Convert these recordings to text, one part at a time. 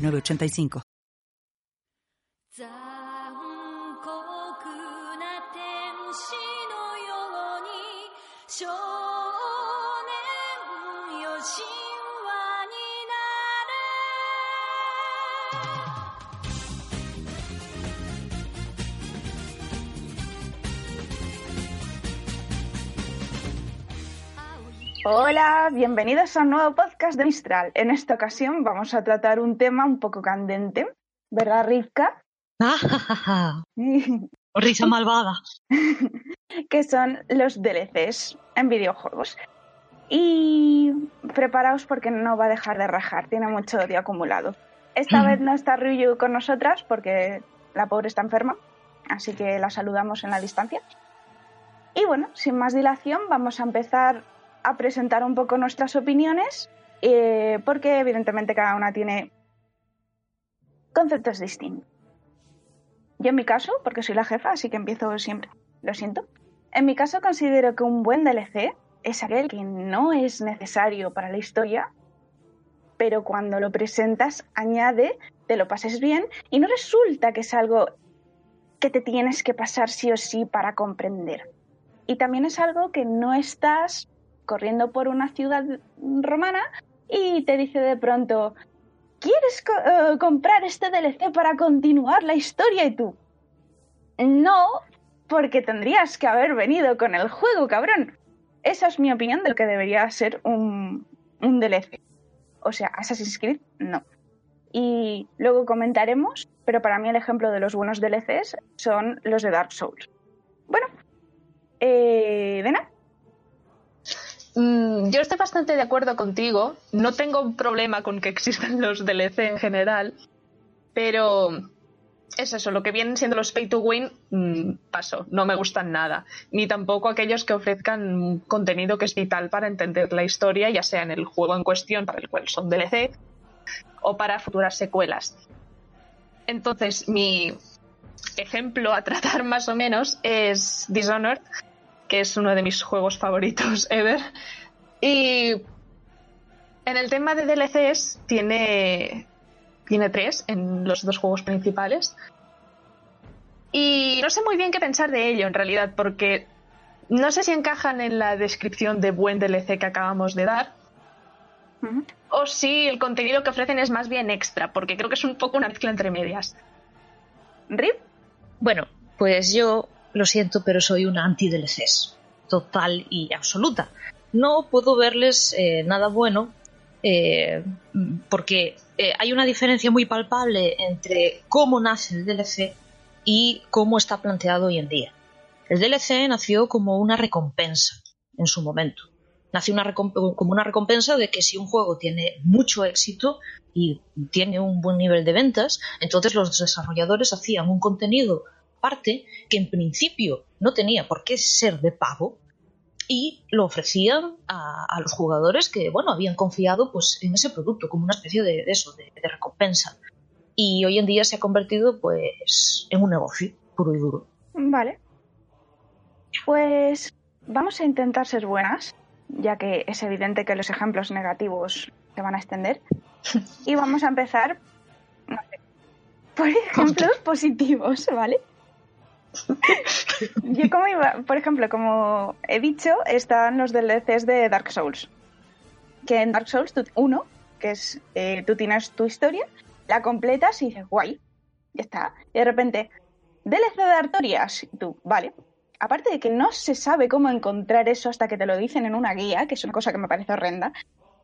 8985. Hola, bienvenidos a un nuevo podcast de Mistral. En esta ocasión vamos a tratar un tema un poco candente, ¿verdad, Rivka? Risa malvada. que son los DLCs en videojuegos. Y preparaos porque no va a dejar de rajar, tiene mucho odio acumulado. Esta vez no está Ryu con nosotras porque la pobre está enferma, así que la saludamos en la distancia. Y bueno, sin más dilación, vamos a empezar a presentar un poco nuestras opiniones, eh, porque evidentemente cada una tiene conceptos distintos. Yo en mi caso, porque soy la jefa, así que empiezo siempre, lo siento. En mi caso considero que un buen DLC es aquel que no es necesario para la historia, pero cuando lo presentas añade, te lo pases bien y no resulta que es algo que te tienes que pasar sí o sí para comprender. Y también es algo que no estás corriendo por una ciudad romana y te dice de pronto, ¿quieres eh, comprar este DLC para continuar la historia? Y tú, no, porque tendrías que haber venido con el juego, cabrón. Esa es mi opinión de lo que debería ser un, un DLC. O sea, Assassin's Creed, no. Y luego comentaremos, pero para mí el ejemplo de los buenos DLCs son los de Dark Souls. Bueno, eh, Mm, yo estoy bastante de acuerdo contigo. No tengo un problema con que existan los DLC en general. Pero es eso, lo que vienen siendo los pay to win, mm, paso, no me gustan nada. Ni tampoco aquellos que ofrezcan contenido que es vital para entender la historia, ya sea en el juego en cuestión, para el cual son DLC, o para futuras secuelas. Entonces, mi ejemplo a tratar más o menos es Dishonored, que es uno de mis juegos favoritos ever. Y en el tema de DLCs tiene, tiene tres en los dos juegos principales. Y no sé muy bien qué pensar de ello en realidad, porque no sé si encajan en la descripción de buen DLC que acabamos de dar. O si el contenido que ofrecen es más bien extra, porque creo que es un poco una mezcla entre medias. Rip, Bueno, pues yo lo siento, pero soy una anti-DLCs. Total y absoluta. No puedo verles eh, nada bueno eh, porque eh, hay una diferencia muy palpable entre cómo nace el DLC y cómo está planteado hoy en día. El DLC nació como una recompensa en su momento. Nació una como una recompensa de que si un juego tiene mucho éxito y tiene un buen nivel de ventas, entonces los desarrolladores hacían un contenido aparte que en principio no tenía por qué ser de pago y lo ofrecían a, a los jugadores que bueno habían confiado pues en ese producto como una especie de, de eso de, de recompensa y hoy en día se ha convertido pues en un negocio puro y duro Vale. Pues vamos a intentar ser buenas, ya que es evidente que los ejemplos negativos se van a extender. Y vamos a empezar no sé, por ejemplos positivos, ¿vale? Yo como iba, por ejemplo, como he dicho, están los DLCs de Dark Souls. Que en Dark Souls 1, que es eh, tú tienes tu historia, la completas y dices, guay, ya está. Y de repente, DLC de Artorias, tú, vale. Aparte de que no se sabe cómo encontrar eso hasta que te lo dicen en una guía, que es una cosa que me parece horrenda.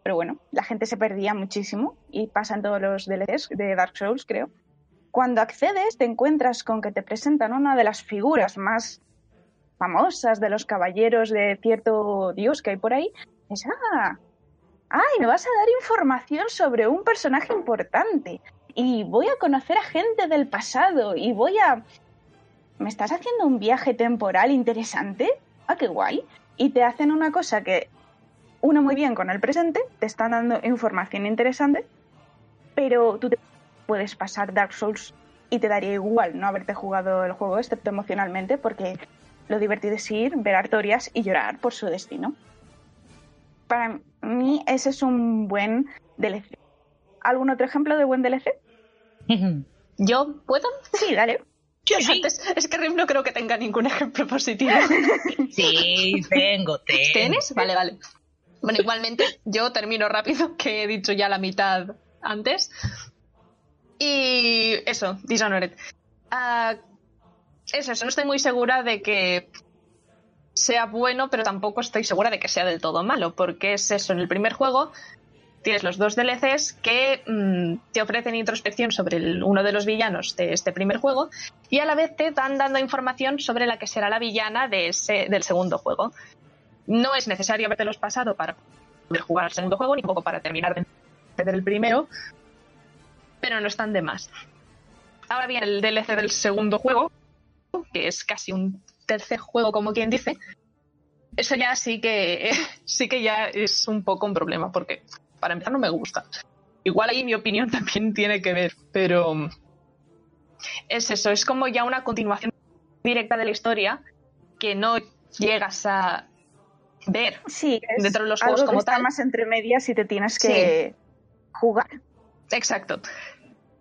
Pero bueno, la gente se perdía muchísimo y pasan todos los DLCs de Dark Souls, creo. Cuando accedes te encuentras con que te presentan una de las figuras más famosas de los caballeros de cierto dios que hay por ahí. Es, ah, ay, me vas a dar información sobre un personaje importante. y voy a conocer a gente del pasado y voy a... ¿Me estás haciendo un viaje temporal interesante? Ah, qué guay. Y te hacen una cosa que une muy bien con el presente, te están dando información interesante, pero tú te puedes pasar Dark Souls y te daría igual no haberte jugado el juego, excepto emocionalmente, porque lo divertido es ir, ver artorias y llorar por su destino. Para mí ese es un buen DLC. ¿Algún otro ejemplo de buen DLC? ¿Yo puedo? Sí, dale. Yo sí. Antes, es que Rim no creo que tenga ningún ejemplo positivo. Sí, tengo, tengo. ¿Tienes? Vale, vale. Bueno, igualmente, yo termino rápido, que he dicho ya la mitad antes. Y eso, Dishonored. Ah, es eso, no estoy muy segura de que sea bueno, pero tampoco estoy segura de que sea del todo malo, porque es eso, en el primer juego tienes los dos DLCs que mm, te ofrecen introspección sobre el- uno de los villanos de este primer juego y a la vez te dan dando información sobre la que será la villana de ese, del segundo juego. No es necesario habértelos pasado para poder jugar al segundo juego, ni tampoco para terminar de entender el primero, pero no están de más. Ahora bien, el DLC del segundo juego, que es casi un tercer juego, como quien dice, eso ya sí que sí que ya es un poco un problema, porque para empezar no me gusta. Igual ahí mi opinión también tiene que ver, pero es eso, es como ya una continuación directa de la historia que no llegas a ver. Sí, Dentro de los algo juegos que como está tal. más entre medias y te tienes que jugar. Exacto.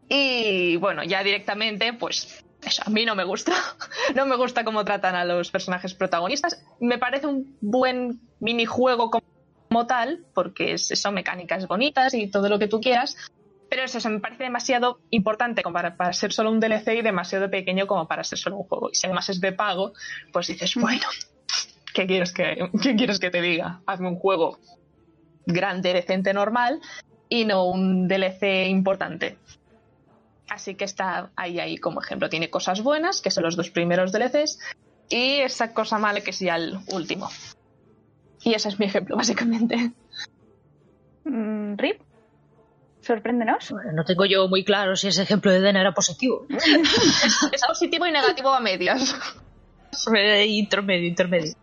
Y bueno, ya directamente, pues eso, a mí no me gusta. No me gusta cómo tratan a los personajes protagonistas. Me parece un buen minijuego como, tal, porque eso, mecánicas bonitas y todo lo que tú quieras. Pero es eso, me parece demasiado importante como para, para ser solo un DLC y demasiado pequeño como para ser solo un juego. Y si además es de pago, pues dices, bueno, ¿qué quieres que, qué quieres que te diga? Hazme un juego grande, decente, normal y no un DLC importante. Así que está ahí, ahí como ejemplo. Tiene cosas buenas, que son los dos primeros DLCs, y esa cosa mala que es ya el último. Y ese es mi ejemplo, básicamente. Mm, Rip, sorpréndenos. Bueno, no tengo yo muy claro si ese ejemplo de Dena era positivo. Es positivo y negativo a medias. Intermedio, intermedio.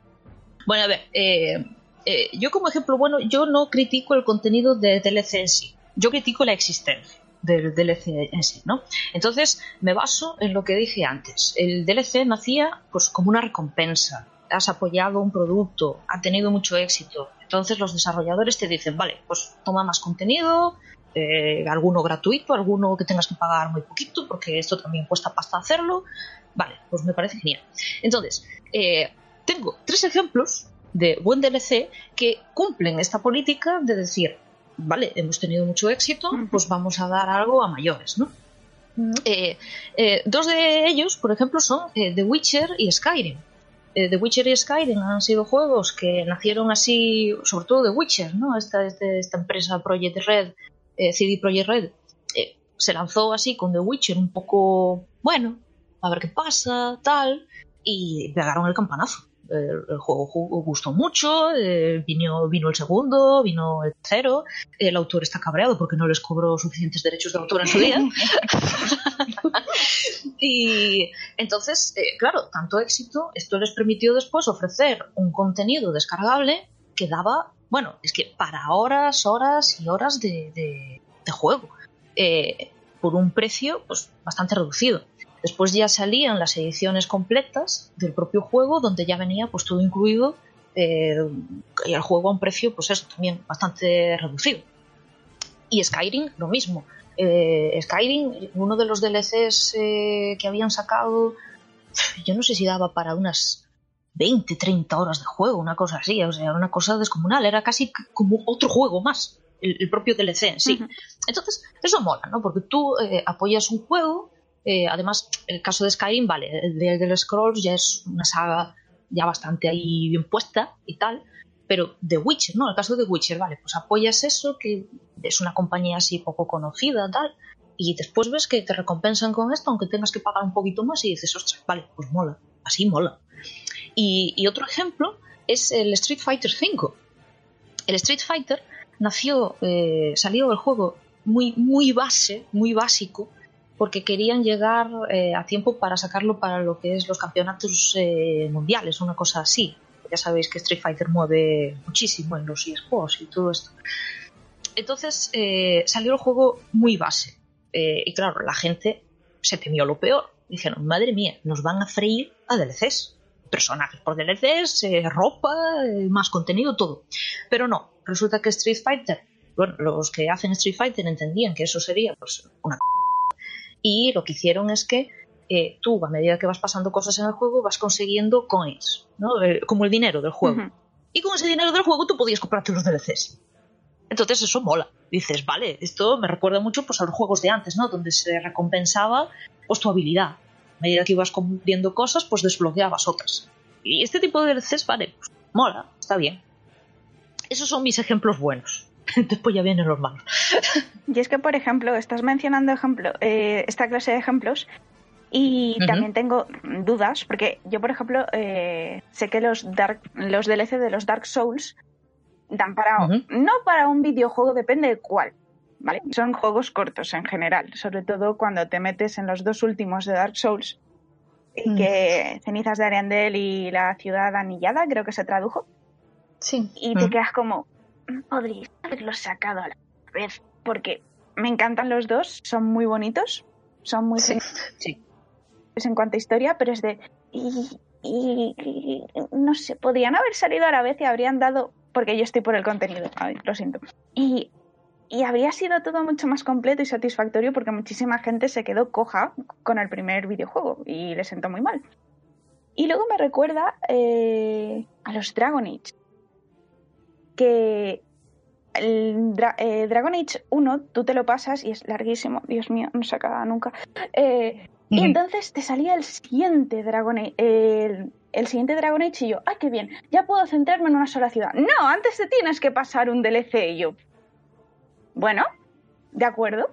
Bueno, a ver, eh, eh, yo como ejemplo bueno, yo no critico el contenido de DLC en sí. Yo critico la existencia del DLC en sí, ¿no? Entonces me baso en lo que dije antes. El DLC nacía pues como una recompensa. Has apoyado un producto, ha tenido mucho éxito. Entonces los desarrolladores te dicen, vale, pues toma más contenido, eh, alguno gratuito, alguno que tengas que pagar muy poquito, porque esto también cuesta pasta hacerlo. Vale, pues me parece genial. Entonces, eh, tengo tres ejemplos de buen DLC que cumplen esta política de decir, vale, hemos tenido mucho éxito, pues vamos a dar algo a mayores, ¿no? Eh, eh, dos de ellos, por ejemplo, son eh, The Witcher y Skyrim. The Witcher y Skyrim han sido juegos que nacieron así, sobre todo The Witcher, ¿no? Esta, este- esta empresa Project Red, CD Projekt Red, se lanzó así con The Witcher un poco, bueno, a ver qué pasa, tal, y pegaron el campanazo. El, el juego ju- gustó mucho, eh, vino, vino el segundo, vino el tercero, el autor está cabreado porque no les cobró suficientes derechos de autor en su día. y entonces, eh, claro, tanto éxito, esto les permitió después ofrecer un contenido descargable que daba, bueno, es que para horas, horas y horas de, de- de juego, eh, por un precio pues, bastante reducido. Después ya salían las ediciones completas del propio juego, donde ya venía pues todo incluido eh, y el juego a un precio, pues eso, también bastante reducido. Y Skyrim, lo mismo. Eh, Skyrim, uno de los DLCs eh, que habían sacado, yo no sé si daba para unas 20, 30 horas de juego, una cosa así, o sea, una cosa descomunal, era casi como otro juego más, el, el propio DLC en sí. Entonces, eso mola, ¿no? Porque tú eh, apoyas un juego, eh, además, el caso de Skyrim, vale, el de Elder Scrolls ya es una saga ya bastante ahí bien puesta y tal, pero The Witcher, ¿no? El caso de The Witcher, vale, pues apoyas eso, que es una compañía así poco conocida, tal, y después ves que te recompensan con esto, aunque tengas que pagar un poquito más, y dices, ostras, vale, pues mola, así mola. Y, otro ejemplo es el Street Fighter V. El Street Fighter nació, eh, salió el juego muy, muy base, muy básico, porque querían llegar eh, a tiempo para sacarlo para lo que es los campeonatos eh, mundiales, una cosa así. Ya sabéis que Street Fighter mueve muchísimo en los eSports y todo esto. Entonces eh, salió el juego muy base. Eh, y claro, la gente se temió lo peor. Dijeron, madre mía, nos van a freír a DLCs. Personajes por DLCs, eh, ropa, eh, más contenido, todo. Pero no, resulta que Street Fighter, bueno, los que hacen Street Fighter entendían que eso sería pues, una y lo que hicieron es que eh, tú, a medida que vas pasando cosas en el juego, vas consiguiendo coins, ¿no? Eh, como el dinero del juego. Y con ese dinero del juego tú podías comprarte los DLCs. Entonces eso mola. Dices, vale, esto me recuerda mucho pues, a los juegos de antes, ¿no? Donde se recompensaba pues, tu habilidad. A medida que ibas cumpliendo cosas, pues desbloqueabas otras. Y este tipo de DLCs, vale, pues, mola, está bien. Esos son mis ejemplos buenos. Después ya vienen los malos. Y es que, por ejemplo, estás mencionando ejemplo, eh, esta clase de ejemplos y también tengo dudas, porque yo, por ejemplo, eh, sé que los, Dark, los DLC de los Dark Souls dan para, no para un videojuego, depende de cuál, ¿vale? Son juegos cortos en general, sobre todo cuando te metes en los dos últimos de Dark Souls, y Mm. que Cenizas de Ariandel y la ciudad anillada, creo que se tradujo, Sí. y te Mm. quedas como, podríais haberlos sacado a la vez, porque me encantan los dos, son muy bonitos, son muy Sí. Sí. geniales en cuanto a historia, pero es de, y, y- y- no sé, podrían haber salido a la vez y habrían dado, porque yo estoy por el contenido, ay, lo siento, y, y habría sido todo mucho más completo y satisfactorio porque muchísima gente se quedó coja con el primer videojuego y le sentó muy mal. Y luego me recuerda eh, a los Dragon Age que el Dra- eh, Dragon Age 1 tú te lo pasas y es larguísimo, Dios mío, no se acaba nunca. Eh, y Ujú. entonces te salía el siguiente Dragon Age, el, el siguiente Dragon Age y yo, ¡ay, qué bien! Ya puedo centrarme en una sola ciudad. No, antes te tienes que pasar un DLC y yo. Bueno, de acuerdo.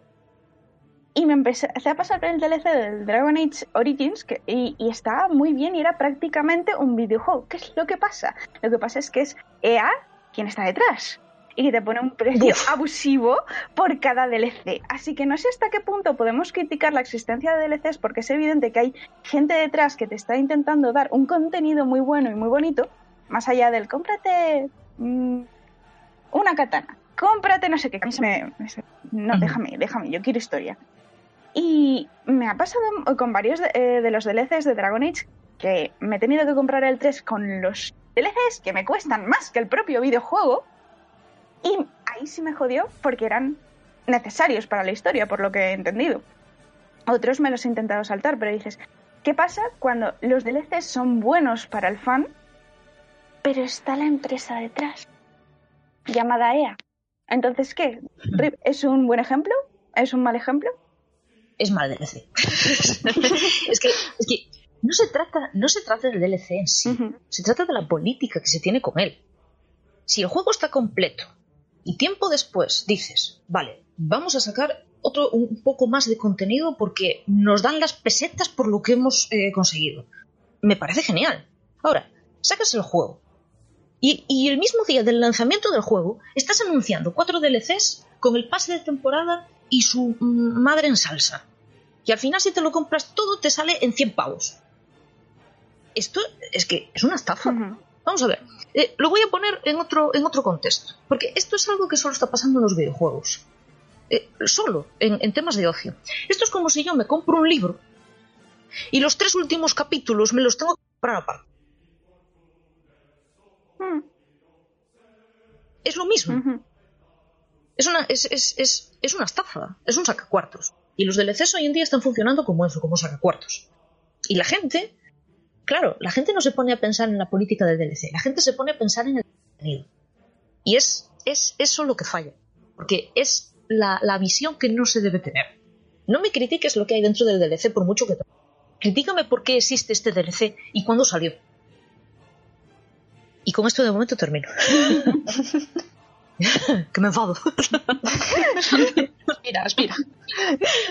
Y me empecé a pasar el DLC del Dragon Age Origins que, y, y estaba muy bien y era prácticamente un videojuego. ¿Qué es lo que pasa? Lo que pasa es que es EA quien está detrás y que te pone un precio Uf. abusivo por cada DLC. Así que no sé hasta qué punto podemos criticar la existencia de DLCs porque es evidente que hay gente detrás que te está intentando dar un contenido muy bueno y muy bonito, más allá del cómprate mm, una katana, cómprate no sé qué. Me- me- no, déjame, déjame, yo quiero historia. Y me ha pasado con varios de, eh, de los DLCs de Dragon Age que me he tenido que comprar el 3 con los DLCs que me cuestan más que el propio videojuego. Y ahí sí me jodió porque eran necesarios para la historia, por lo que he entendido. Otros me los he intentado saltar, pero dices, ¿qué pasa cuando los DLCs son buenos para el fan, pero está la empresa detrás, llamada EA? Entonces, ¿qué? ¿Es un buen ejemplo? ¿Es un mal ejemplo? es mal DLC. es, que, es que no se trata, no se trata del DLC en sí, se trata de la política que se tiene con él. Si el juego está completo y tiempo después dices, vale, vamos a sacar otro un poco más de contenido porque nos dan las pesetas por lo que hemos eh, conseguido. Me parece genial. Ahora, sacas el juego. Y, el mismo día del lanzamiento del juego, estás anunciando cuatro DLCs con el pase de temporada y su mm, madre en salsa. Y al final, si te lo compras todo, te sale en 100 pavos. Esto es que es una estafa. Vamos a ver. eh, lo voy a poner en otro, en otro contexto. Porque esto es algo que solo está pasando en los videojuegos. Eh, solo, en, en temas de ocio. Esto es como si yo me compro un libro y los tres últimos capítulos me los tengo que comprar aparte. Mm, Es lo mismo. Es una, es, es, es, es una estafa, es un sacacuartos. Y los DLCs hoy en día están funcionando como eso, como sacacuartos. Y la gente, claro, la gente no se pone a pensar en la política del DLC, la gente se pone a pensar en el contenido. Y es, es eso lo que falla. Porque es la, la visión que no se debe tener. No me critiques lo que hay dentro del DLC por mucho que te... Critícame por qué existe este DLC y cuándo salió. Y con esto de momento termino. que me enfado. Aspira, aspira.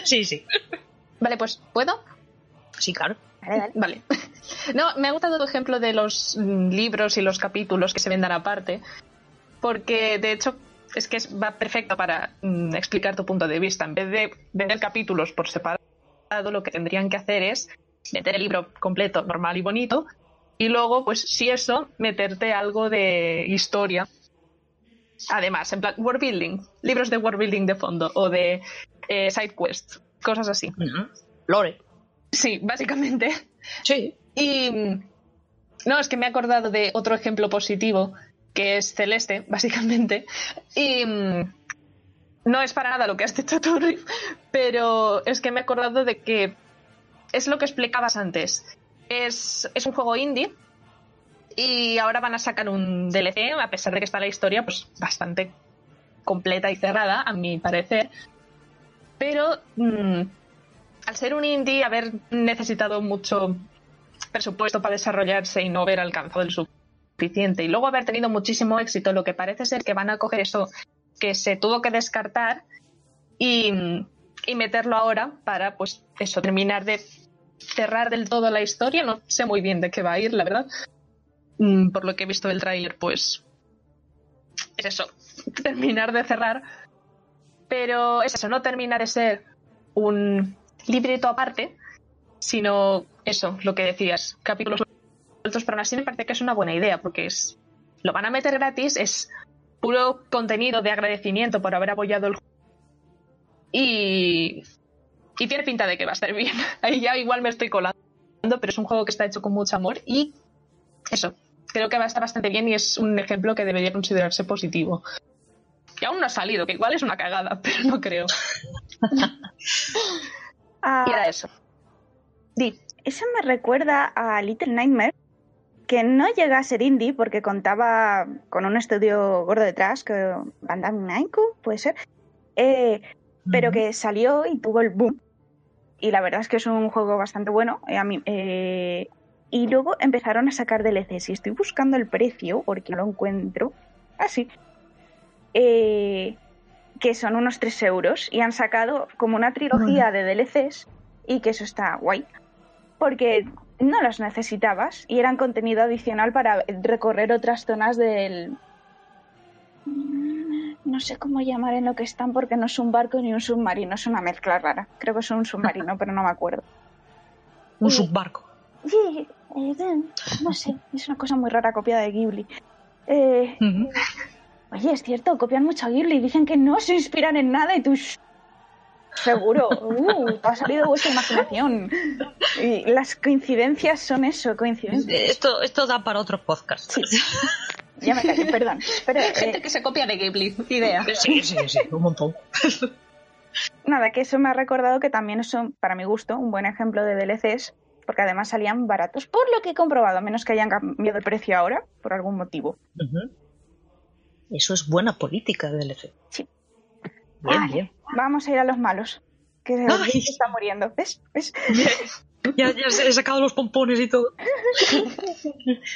Sí, sí. Vale, pues, ¿puedo? Sí, claro. Dale, dale. Vale. No, me ha gustado tu ejemplo de los mm, libros y los capítulos que se vendan aparte, porque de hecho es que va perfecto para mm, explicar tu punto de vista. En vez de vender capítulos por separado, lo que tendrían que hacer es meter el libro completo, normal y bonito, y luego, pues si eso, meterte algo de historia. Además, en plan, world building, libros de world building de fondo o de eh, side quest, cosas así. Lore. Sí, básicamente. Sí. Y no, es que me he acordado de otro ejemplo positivo, que es Celeste, básicamente. Y mm, no es para nada lo que has dicho tú, pero es que me he acordado de que es lo que explicabas antes. Es, es un juego indie y ahora van a sacar un DLC, a pesar de que está la historia pues bastante completa y cerrada, a mi parecer. Pero mm, al ser un indie, haber necesitado mucho presupuesto para desarrollarse y no haber alcanzado el suficiente. Y luego haber tenido muchísimo éxito, lo que parece ser que van a coger eso que se tuvo que descartar y, y meterlo ahora para, pues, eso, terminar de cerrar del todo la historia. No sé muy bien de qué va a ir, la verdad. Mm, Por lo que he visto del tráiler, pues es eso, terminar de cerrar. Pero es eso, no termina de ser un libreto aparte, sino eso, lo que decías, capítulos sueltos, pero aún así me parece que es una buena idea, porque es lo van a meter gratis, es puro contenido de agradecimiento por haber apoyado el juego. Y, y tiene pinta de que va a estar bien. Ahí ya igual me estoy colando, pero es un juego que está hecho con mucho amor y eso, creo que va a estar bastante bien y es un ejemplo que debería considerarse positivo. Y aún no ha salido, que igual es una cagada, pero no creo. Ah, Y era eso. Eso me recuerda a Little Nightmare, que no llega a ser indie porque contaba con un estudio gordo detrás, que Bandai Namco, puede ser, eh, pero que salió y tuvo el boom. Y la verdad es que es un juego bastante bueno. eh, a mí, eh, y luego empezaron a sacar DLCs y estoy buscando el precio porque lo encuentro. Así. que son unos 3 euros y han sacado como una trilogía de DLCs y que eso está guay porque no los necesitabas y eran contenido adicional para recorrer otras zonas del... No sé cómo llamar en lo que están porque no es un barco ni un submarino, es una mezcla rara. Creo que es un submarino, pero no me acuerdo. Un subbarco. Sí, eh, no sé, es una cosa muy rara copiada de Ghibli. Eh. Oye, es cierto, copian mucho a Ghibli, dicen que no se inspiran en nada y tú... "Shh, Seguro, uh, ha salido de vuestra imaginación. Y las coincidencias son eso, coincidencias. Esto, esto da para otro podcast. Sí. Ya me callo, perdón. Pero eh, Gente que se copia de Ghibli, idea. Sí, sí, sí, un montón. nada, que eso me ha recordado que también son, para mi gusto, un buen ejemplo de DLCs, porque además salían baratos, por lo que he comprobado, a menos que hayan cambiado el precio ahora, por algún motivo. Eso es buena política del DLC. Sí. Bien, Vale, bien. Vamos a ir a los malos. Que Ay. se está muriendo. ¿Ves? ¿Ves? Ya, ya he sacado los pompones y todo.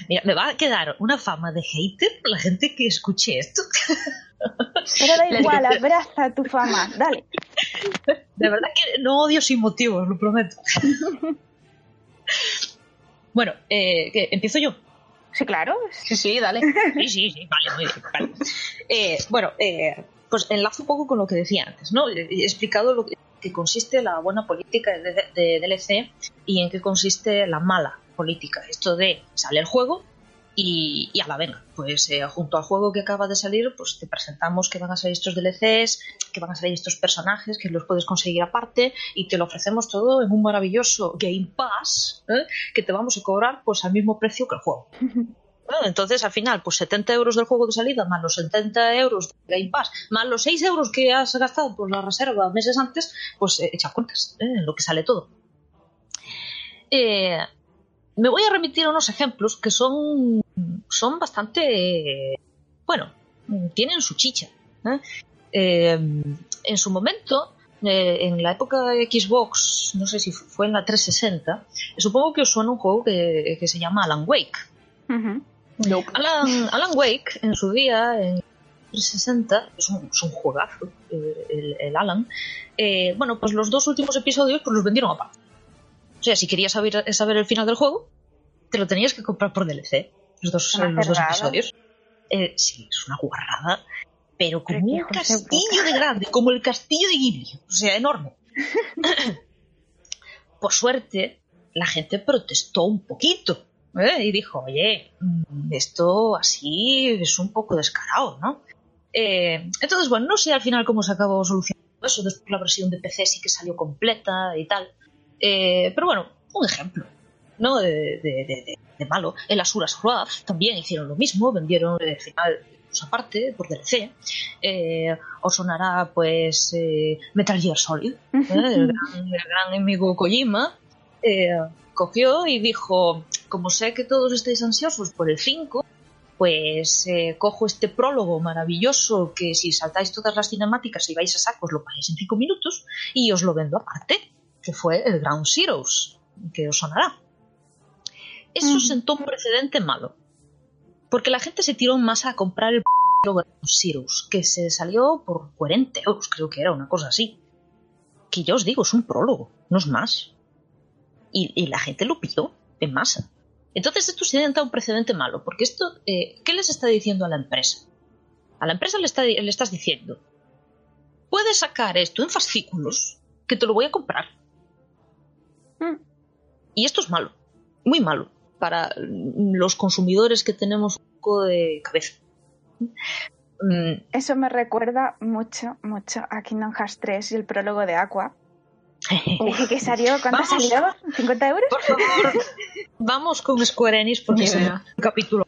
Mira, me va a quedar una fama de hater por la gente que escuche esto. Pero da igual, abraza tu fama. Dale. De verdad que no odio sin motivos, lo prometo. Bueno, eh, ¿qué? ¿empiezo yo? Sí, claro. Sí, sí, dale. Sí, sí, sí, vale, muy bien. vale. Eh, bueno, eh, pues enlazo un poco con lo que decía antes, ¿no? He explicado lo que, consiste la buena política de DLC y en qué consiste la mala política. Esto de sale el juego y, y a la venga, pues eh, junto al juego que acaba de salir, pues te presentamos que van a salir estos DLCs, que van a salir estos personajes, que los puedes conseguir aparte y te lo ofrecemos todo en un maravilloso Game Pass, ¿eh? que te vamos a cobrar pues al mismo precio que el juego. Entonces, al final, pues 70 euros del juego de salida, más los 70 euros de Game Pass, más los 6 euros que has gastado por la reserva meses antes, pues eh, echa cuentas, ¿eh? lo que sale todo. Eh, me voy a remitir a unos ejemplos que son, son bastante, bueno, tienen su chicha. ¿eh? Eh, en su momento, eh, en la época de Xbox, no sé si fue en la 360, supongo que os suena un juego que, se llama Alan Wake. Ujú. Nope. Alan, Alan Wake, en su día, en 360, es un, es un juegazo, eh, el, el Alan. Eh, bueno, pues los dos últimos episodios pues los vendieron aparte. O sea, si querías saber, saber el final del juego, te lo tenías que comprar por DLC. Los dos, los dos episodios. Eh, sí, es una guarrada. pero como un castillo de grande, como el castillo de Ghibli, o sea, enorme. Por suerte, la gente protestó un poquito ¿eh? y dijo, oye, mm, esto así es un poco descarado, ¿no? Eh, entonces, bueno, no sé al final cómo se acabó solucionando eso, después la versión de PC sí que salió completa y tal. Eh, pero bueno, un ejemplo, ¿no? De, de- de- malo. El Asuras Wrath también hicieron lo mismo, vendieron el final pues, aparte por DLC. Eh, os sonará, pues, eh, Metal Gear Solid, ¿eh? el, gran, el gran amigo Kojima. cogió y dijo, como sé que todos estáis ansiosos por el 5, pues eh, cojo este prólogo maravilloso que si saltáis todas las cinemáticas y vais a saco os lo pagáis en 5 minutos y os lo vendo aparte, que fue el Ground Zeroes, que os sonará. Eso Ujú. sentó un precedente malo, porque la gente se tiró más a comprar el Ground Zeroes, que se salió por 40 euros, creo que era una cosa así. Que yo os digo, es un prólogo, no es más. Y, y la gente lo pidió en masa. Entonces esto sienta un precedente malo, porque esto, eh, ¿qué les está diciendo a la empresa? A la empresa le, está, le estás diciendo, puedes sacar esto en fascículos, que te lo voy a comprar. Mm. Y esto es malo, muy malo, para los consumidores que tenemos un poco de cabeza. Mm, Eso me recuerda mucho, mucho a Kingdom Hearts 3 y el prólogo de Aqua. Que salió, ¿cuánto Vamos. salió? ¿50 euros? Por favor, vamos con Square Enix porque idea. un capítulo.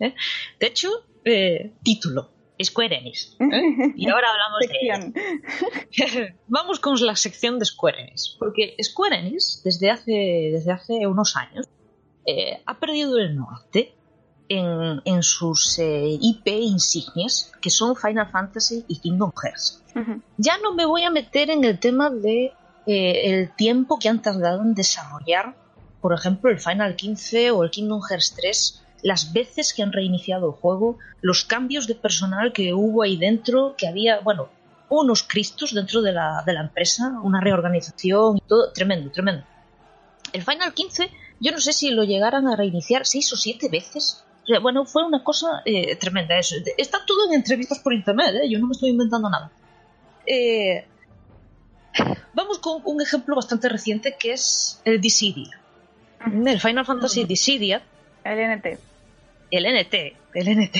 ¿Eh? De hecho, eh, título, Square Enix. ¿eh? Y ahora hablamos de. Vamos con la sección de Square Enix, porque Square Enix desde hace, desde hace unos años eh, ha perdido el norte en, en sus eh, IP insignias, que son Final Fantasy y Kingdom Hearts. Ujú. Ya no me voy a meter en el tema de eh, el tiempo que han tardado en desarrollar, por ejemplo, el Final 15 o el Kingdom Hearts 3, las veces que han reiniciado el juego, los cambios de personal que hubo ahí dentro, que había, bueno, unos cristos dentro de la, de la empresa, una reorganización y todo, tremendo, tremendo. El Final 15, yo no sé si lo llegaran a reiniciar seis o siete veces. Bueno, fue una cosa eh, tremenda eso. Está todo en entrevistas por internet, ¿eh? yo no me estoy inventando nada. Eh, vamos con un ejemplo bastante reciente que es el Dissidia. El Final Fantasy Dissidia, El NT. el NT, el NT,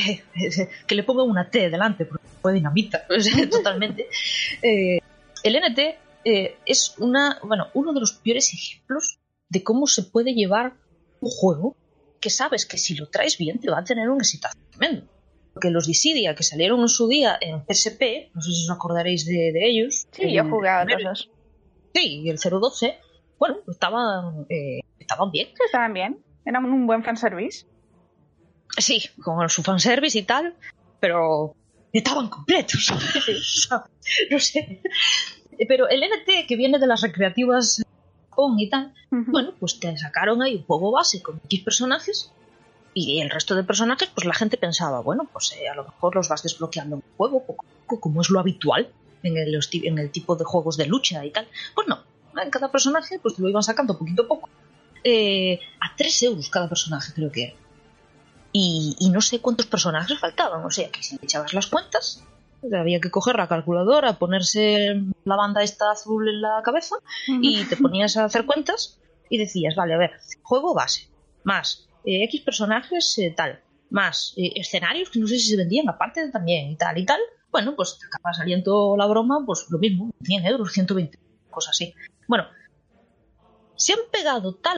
que le ponga una T delante porque fue dinamita, totalmente. Eh, el NT es una, bueno, uno de los peores ejemplos de cómo se puede llevar un juego que sabes que si lo traes bien te va a tener un éxito tremendo. Porque los Dissidia que salieron en su día en PSP, no sé si os acordaréis de, de ellos. Sí, el yo he jugado a primero- los dos. Sí, y el 012, bueno, estaban, eh, estaban bien. Sí, estaban bien. Eran un buen fanservice. Sí, con su fanservice y tal, pero estaban completos. no sé. Pero el NT, que viene de las recreativas Japón y tal, bueno, pues te sacaron ahí un juego base con X personajes y el resto de personajes, pues la gente pensaba, bueno, pues eh, a lo mejor los vas desbloqueando en el juego poco a poco, como es lo habitual en el, esti- en el tipo de juegos de lucha y tal. Pues no, en cada personaje pues te lo iban sacando poquito a poco. Eh, a 3 euros cada personaje creo que era. Y, y no sé cuántos personajes faltaban, o sea que si echabas las cuentas, había que coger la calculadora, ponerse la banda esta azul en la cabeza y te ponías a hacer cuentas y decías, vale, a ver, juego base, más eh, X personajes, eh, tal, más eh, escenarios que no sé si se vendían aparte también y tal y tal. Bueno, pues te acaba saliendo la broma, pues lo mismo, 100 euros, 120, cosas así. Bueno, se han pegado tal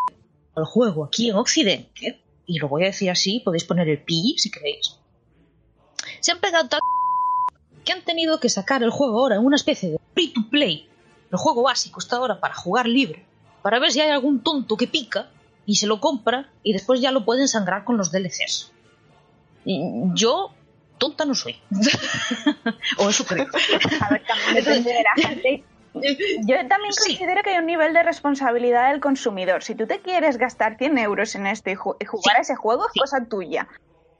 al juego aquí en Occidente, y lo voy a decir así, podéis poner el pi si queréis. Se han pegado tal que han tenido que sacar el juego ahora en una especie de free to play. El juego básico está ahora para jugar libre, para ver si hay algún tonto que pica y se lo compra y después ya lo pueden sangrar con los DLCs. Y Yo tonta no soy. o eso creo. A ver, también depende de la gente. Yo también Sí. considero que hay un nivel de responsabilidad del consumidor. Si tú te quieres gastar 100 euros en esto y, ju- y jugar Sí. a ese juego, es Sí. cosa tuya.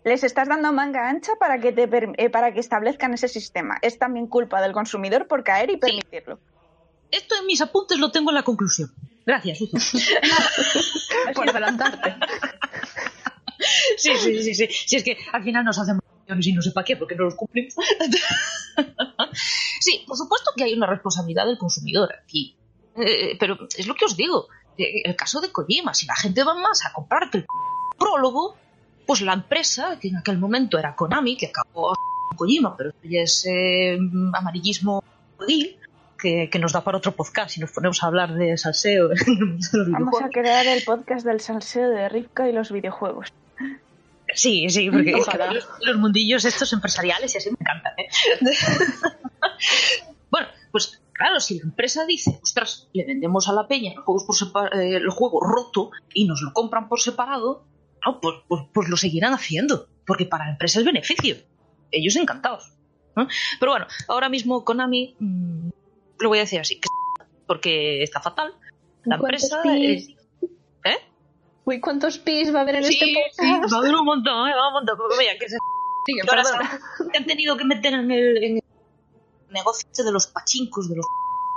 Les estás dando manga ancha para que, te eh, para que establezcan ese sistema. Es también culpa del consumidor por caer y permitirlo. Esto en mis apuntes lo tengo en la conclusión. Gracias, Uzu. Por adelantarte. Sí, sí, sí, sí. Si es que al final nos hacemos y no sé para qué, porque no los cumplimos. sí, por supuesto que hay una responsabilidad del consumidor aquí. Eh, pero es lo que os digo. eh, El caso de Kojima, si la gente va más a comprarte el prólogo, pues la empresa, que en aquel momento era Konami, que acabó con Kojima, pero ya es eh, amarillismo que, que nos da para otro podcast si nos ponemos a hablar de salseo los Vamos a crear el podcast del salseo de Ripka y los videojuegos. Sí, sí, porque los, los mundillos estos empresariales y así me encantan. ¿eh? bueno, pues claro, si la empresa dice, ostras, le vendemos a la peña los juegos por eh, el juego roto y nos lo compran por separado, no, pues, pues, pues lo seguirán haciendo, porque para la empresa es beneficio. Ellos encantados. ¿no? Pero bueno, ahora mismo Konami, mm, lo voy a decir así, que porque está fatal. La ¿Cuántos empresa es- ¿Eh? Uy, ¿cuántos pis va a haber en Sí, este sí, podcast? va a haber un montón, ¿eh? va a haber un montón. Pero mira, que se Sigue, que ahora se- han tenido que meter en el, en el negocio de los pachincos de los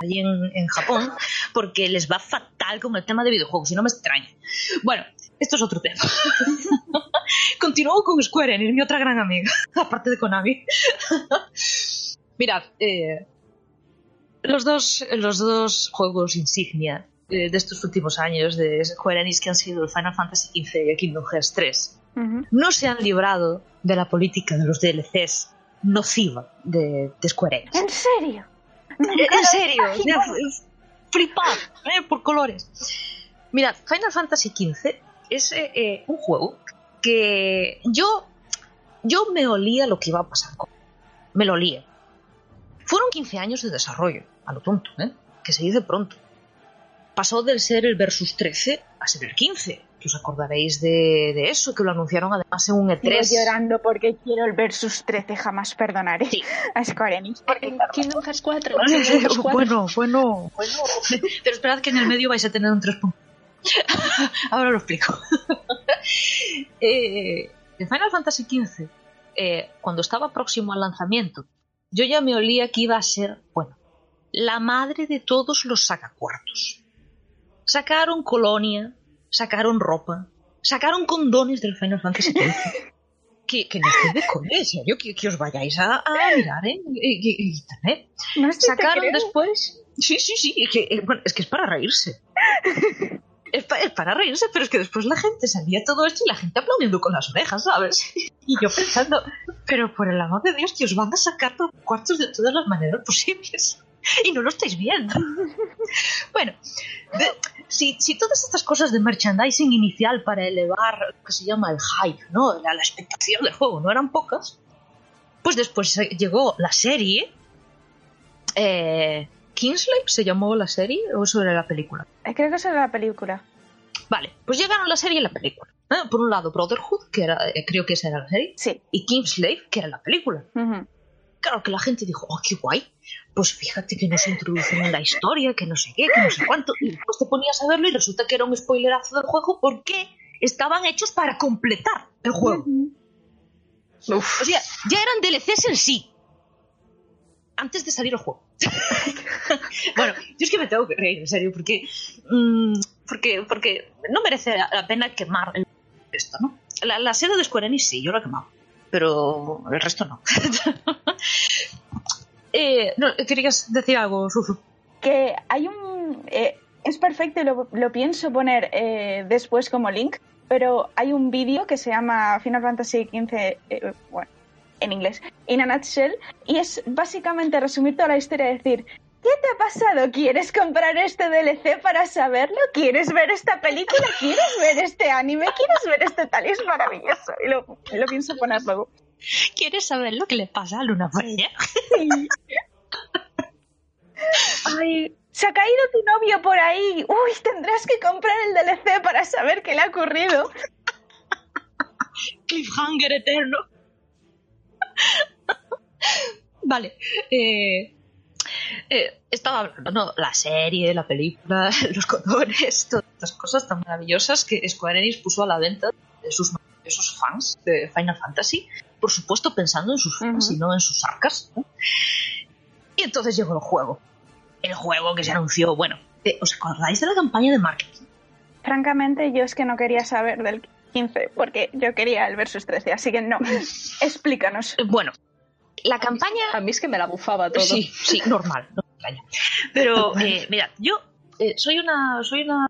allí en, en Japón porque les va fatal con el tema de videojuegos y no me extraña. Bueno, esto es otro tema. Continúo con Square Enix, mi otra gran amiga, aparte de Konami. Mirad, eh, los, dos, los dos juegos insignia eh, de estos últimos años de Square Enix que han sido el Final Fantasy XV y el Kingdom Hearts 3 Ujú. no se han librado de la política de los DLCs nociva de, de Square Enix. ¿En serio? En serio, flipad ¿eh? por colores. Mirad, Final Fantasy XV es eh, eh, un juego que yo, yo me olía lo que iba a pasar con Me lo olía. Fueron 15 años de desarrollo, a lo tonto, ¿eh? que se dice pronto. Pasó del ser el Versus 13 a ser el 15, que os acordaréis de, de eso, que lo anunciaron además en un E Sigo E3. llorando porque quiero el Versus 13, jamás perdonaré Sí. a Square Enix. En Kingdom Hearts 4. Kingdom Hearts 4. bueno, bueno, bueno. Pero esperad que en el medio vais a tener un 3 puntos. Ahora lo explico. eh, en Final Fantasy XV, eh, cuando estaba próximo al lanzamiento, yo ya me olía que iba a ser, bueno, la madre de todos los sacacuartos. Sacaron colonia, sacaron ropa, sacaron condones del Final Fantasy. Que, que no estoy de coña, en serio, que, que os vayáis a, a mirar en, en internet No sé sacaron después. Sí, sí, sí. Es que, eh, bueno, es que es para reírse. Es, pa- es para reírse, pero es que después la gente salía todo esto y la gente aplaudiendo con las orejas, ¿sabes? Y yo pensando, pero por el amor de Dios, que os van a sacar por cuartos de todas las maneras posibles. Y no lo estáis viendo. Bueno, de- si, si todas estas cosas de merchandising inicial para elevar lo que se llama el hype, ¿no? La, la expectación del juego no eran pocas, pues después llegó la serie. Eh, ¿Kingslave se llamó la serie o eso era la película? Eh, Creo que era la película. Vale, pues llegaron la serie y la película. ¿eh? Por un lado, Brotherhood, que era, eh, creo que esa era la serie, Sí. y Kingslave, que era la película. Ujú. Claro que la gente dijo, oh, qué guay. Pues fíjate que nos introducen en la historia, que no sé qué, que no sé cuánto. Y después te ponías a verlo y resulta que era un spoilerazo del juego porque estaban hechos para completar el juego. O sea, ya eran DLCs en sí. Antes de salir el juego. bueno, yo es que me tengo que reír, en serio, porque. mm, porque, porque no merece la pena quemar el- esto, ¿no? La, la sede de Square Enix sí, yo la he quemado. Pero el resto no. eh, no, ¿Querías decir algo, Susu? Que hay un... eh, es perfecto y lo, lo pienso poner eh, después como link, pero hay un vídeo que se llama Final Fantasy XV, eh, bueno, en inglés, in a nutshell, y es básicamente resumir toda la historia y decir... ¿Qué te ha pasado? ¿Quieres comprar este DLC para saberlo? ¿Quieres ver esta película? ¿Quieres ver este anime? ¿Quieres ver este tal? Y es maravilloso. Y lo, lo pienso poner luego. ¿Quieres saber lo que le pasa a Luna Freya? Ay, se ha caído tu novio por ahí. Uy, tendrás que comprar el DLC para saber qué le ha ocurrido. cliffhanger eterno. vale. Eh, eh, estaba hablando, ¿no? La serie, la película, los colores, todas estas cosas tan maravillosas que Square Enix puso a la venta de sus fans de Final Fantasy. Por supuesto, pensando en sus fans y no en sus arcas. ¿no? Y entonces llegó el juego. El juego que se anunció, bueno, eh, ¿os acordáis de la campaña de marketing? Francamente, yo es que no quería saber del... 15, porque yo quería el versus 13, así que no. Explícanos. Bueno, la campaña A mí es que me la bufaba todo. Sí, sí, normal, no. Pero, eh, mirad, yo eh, soy una. Soy una.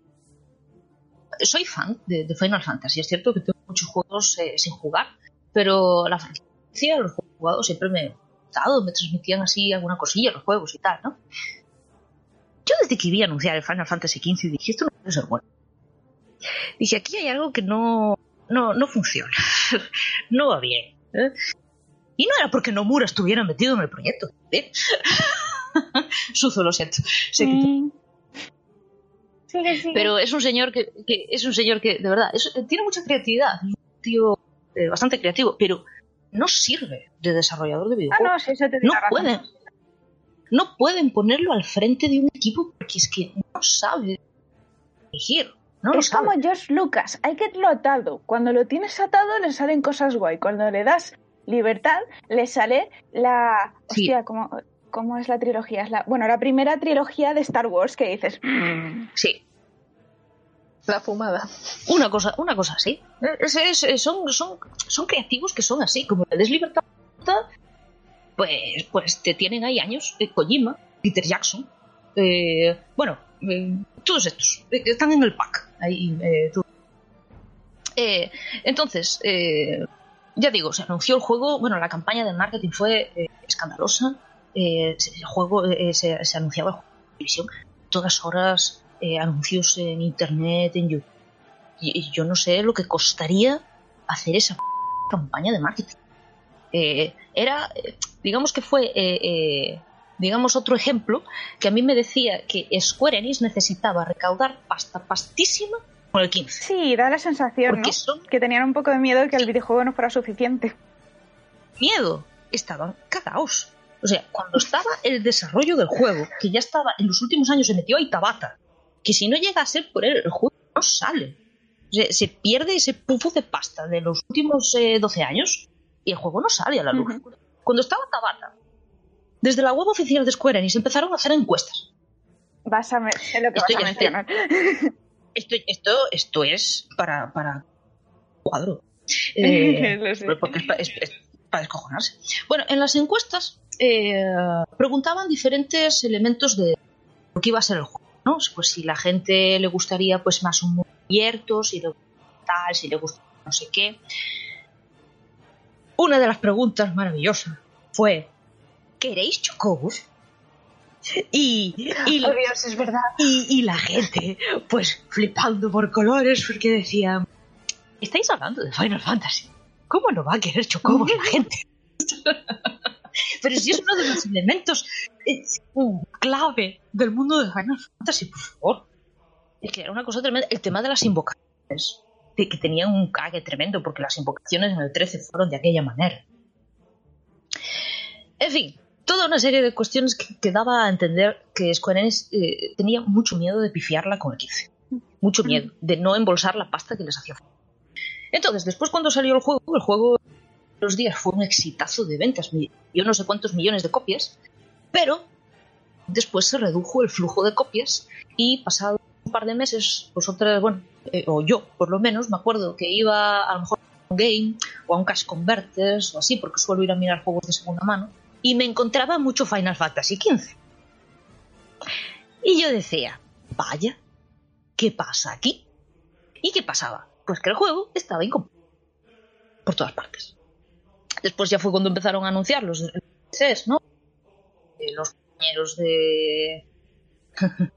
Soy fan de, de Final Fantasy. Es cierto que tengo muchos juegos eh, sin jugar, pero la franquicia, los juegos jugados siempre me han gustado, me transmitían así alguna cosilla los juegos y tal, ¿no? Yo desde que vi anunciar el Final Fantasy XV dije, esto no puede ser bueno. Dije, aquí hay algo que no, no, no funciona. no va bien. ¿eh? Y no era porque Nomura estuviera metido en el proyecto. ¿eh? Suzo, lo siento. Mm. Pero es un señor que, que- es un señor que, de verdad, es- tiene mucha creatividad. Es un tío eh, bastante creativo, pero no sirve de desarrollador de Ah, videojuegos. no, sí, eso te no pueden. No pueden ponerlo al frente de un equipo porque es que no sabe dirigir. No es como George Lucas, hay que tenerlo atado. Cuando lo tienes atado le salen cosas guay. Cuando le das libertad, le sale la... Sí. Hostia, ¿cómo, cómo es la trilogía? Es la... Bueno, la primera trilogía de Star Wars que dices... "Mm". Sí, La fumada. una cosa, una cosa así. Es- es- es- son, son, son creativos que son así, como le des libertad, pues, pues te tienen ahí años. eh, Kojima, Peter Jackson, eh, bueno, eh, todos estos eh, están en el pack. Ahí, eh, tú. Eh, entonces, eh, ya digo, se anunció el juego, bueno, la campaña de marketing fue eh, escandalosa. eh, el juego eh, se, anunciaba en televisión, todas horas eh, anuncios en internet, en YouTube. Y, y yo no sé lo que costaría hacer esa campaña de marketing. Eh, era, digamos que fue, digamos, otro ejemplo que a mí me decía que Square Enix necesitaba recaudar pasta pastísima con el 15. Sí, da la sensación, ¿no? son Que tenían un poco de miedo de que el videojuego no fuera suficiente. miedo. Estaban cagados. O sea, cuando estaba el desarrollo del juego, que ya estaba en los últimos años se metió a Itabata, que si no llega a ser por él, el juego no sale. O sea, se pierde ese pufo de pasta de los últimos eh, 12 años y el juego no sale a la luz. Cuando estaba Tabata, desde la web oficial de Square Enix empezaron a hacer encuestas. Vas a ver, sé lo que Estoy- vas a mencionar. Esto, esto, esto es para, para cuadro. Eh, porque es, es- es para descojonarse. Bueno, en las encuestas eh, preguntaban diferentes elementos de lo que iba a ser el juego, ¿no? Pues si la gente le gustaría pues más un mundo abierto, si le gusta tal, si le gusta no sé qué. Una de las preguntas maravillosas fue ¿Queréis chocobos? Y, y, Oh, Dios, es verdad. y, y la gente, pues flipando por colores, porque decían: ¿Estáis hablando de Final Fantasy? ¿Cómo no va a querer chocobos la gente? Pero si es uno de los elementos eh, clave del mundo de Final Fantasy, por favor. Es que era una cosa tremenda. El tema de las invocaciones, de que tenían un cague tremendo, porque las invocaciones en el 13 fueron de aquella manera. En fin, toda una serie de cuestiones que, daba a entender que Square Enix eh, tenía mucho miedo de pifiarla con el 15. Mucho miedo de no embolsar la pasta que les hacía falta. Entonces, después cuando salió el juego, el juego los días fue un exitazo de ventas, yo no sé cuántos millones de copias, pero después se redujo el flujo de copias y pasado un par de meses, vosotras, bueno, eh, o yo por lo menos, me acuerdo que iba a lo mejor a un game o a un Cash Converters o así, porque suelo ir a mirar juegos de segunda mano, y me encontraba mucho Final Fantasy XV. Y yo decía, vaya, ¿qué pasa aquí? ¿Y qué pasaba? Pues que el juego estaba incompleto. Por todas partes. Después ya fue cuando empezaron a anunciar los DLCs, ¿no? Eh, los compañeros de...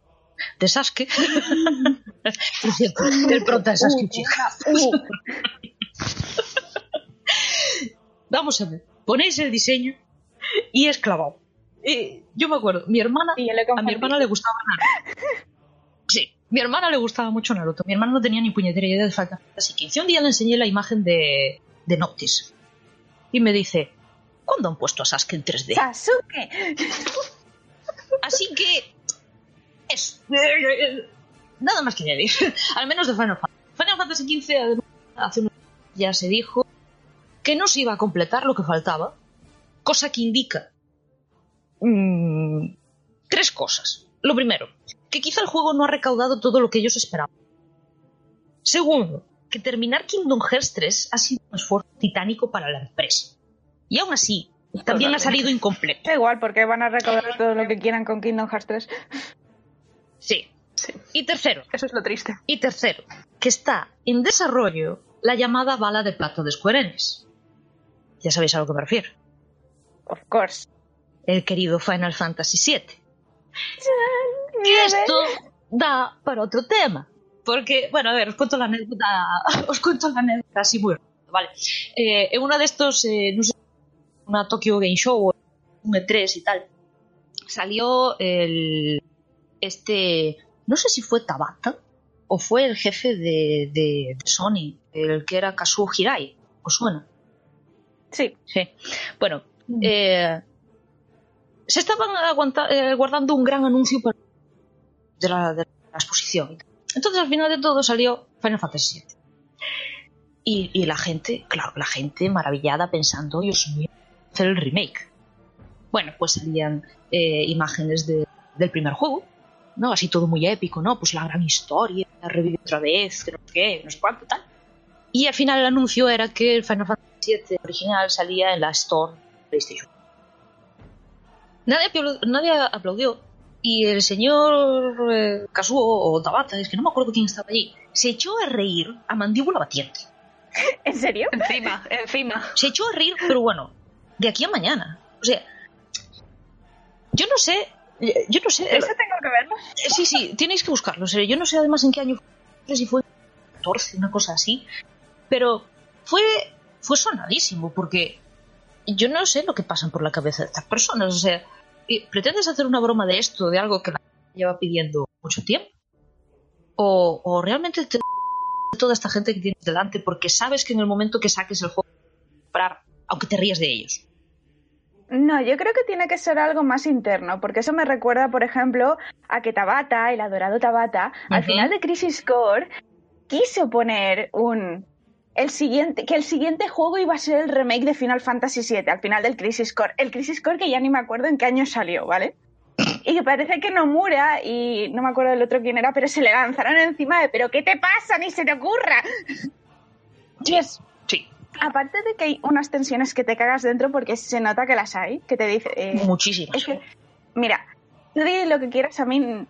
de Sasuke. Por cierto, el prota de Sasuke Uchiha. Uh, Vamos a ver, ponéis el diseño y es clavado. Eh, yo me acuerdo, mi hermana, a mi hermana le gustaba Naruto. Sí, mi hermana le gustaba mucho Naruto. Mi hermana no tenía ni puñetera idea de Final Fantasy XV. Un día le enseñé la imagen de, de Noctis. Y me dice, ¿cuándo han puesto a Sasuke en 3D? Sasuke. Así que... Eso. Nada más que añadir. Al menos de Final Fantasy. Final Fantasy XV, hace unos ya se dijo que no se iba a completar lo que faltaba. Cosa que indica... mm, tres cosas. Lo primero, que quizá el juego no ha recaudado todo lo que ellos esperaban. Segundo, que terminar Kingdom Hearts 3 ha sido un esfuerzo titánico para la empresa. Y aún así, también ha salido incompleto. Da igual, porque van a recaudar todo lo que quieran con Kingdom Hearts 3. Sí. Sí. Y tercero, Eso es lo triste. y tercero, que está en desarrollo la llamada bala de plata de Square Enix. Ya sabéis a lo que me refiero. Of course. El querido Final Fantasy VII. Que esto da para otro tema. Porque, bueno, a ver, os cuento la anécdota, os cuento la anécdota así muy rápido, ¿vale? Eh, en una de estos, eh, no sé, una Tokyo Game Show, un E3 y tal, salió el, este, no sé si fue Tabata o fue el jefe de, de- de Sony, el que era Kazuo Hirai, ¿os suena? Sí. Sí. Bueno, eh, se estaban aguanta- eh, guardando un gran anuncio para- de, la, de la exposición. Entonces, al final de todo salió Final Fantasy VII. Y, y la gente, claro, la gente maravillada pensando, Dios mío, hacer el remake. Bueno, pues salían eh, imágenes de- del primer juego, ¿no? Así todo muy épico, ¿no? Pues la gran historia, revive otra vez, que no sé qué, no sé cuánto, tal. Y al final el anuncio era que el Final Fantasy VII original salía en la Store PlayStation. Nadie, nadie aplaudió y el señor eh, Kazuo o Tabata, es que no me acuerdo quién estaba allí, se echó a reír a mandíbula batiente. ¿En serio? Encima, encima. Se echó a reír, pero bueno, de aquí a mañana. O sea, yo no sé, yo no sé. Eso tengo que verlo. Eh, Sí, sí, tenéis que buscarlo. Yo no sé además en qué año fue, no sé si fue 14, una cosa así. Pero fue, fue sonadísimo porque yo no sé lo que pasan por la cabeza de estas personas. O sea, ¿y ¿pretendes hacer una broma de esto, de algo que la gente lleva pidiendo mucho tiempo? ¿O, o realmente te toda esta gente que tienes delante porque sabes que en el momento que saques el juego comprar, aunque te rías de ellos? No, yo creo que tiene que ser algo más interno, porque eso me recuerda, por ejemplo, a que Tabata, el adorado Tabata, al final de Crisis Core, quiso poner un. El siguiente, que el siguiente juego iba a ser el remake de Final Fantasy VII, al final del Crisis Core. El Crisis Core que ya ni me acuerdo en qué año salió, ¿vale? Y que parece que Nomura y no me acuerdo del otro quién era, pero se le lanzaron encima de, ¿pero qué te pasa? Ni se te ocurra. Y es, Sí, aparte de que hay unas tensiones que te cagas dentro porque se nota que las hay, que te dice... eh, muchísimas. es que, mira, tú di lo que quieras, a mí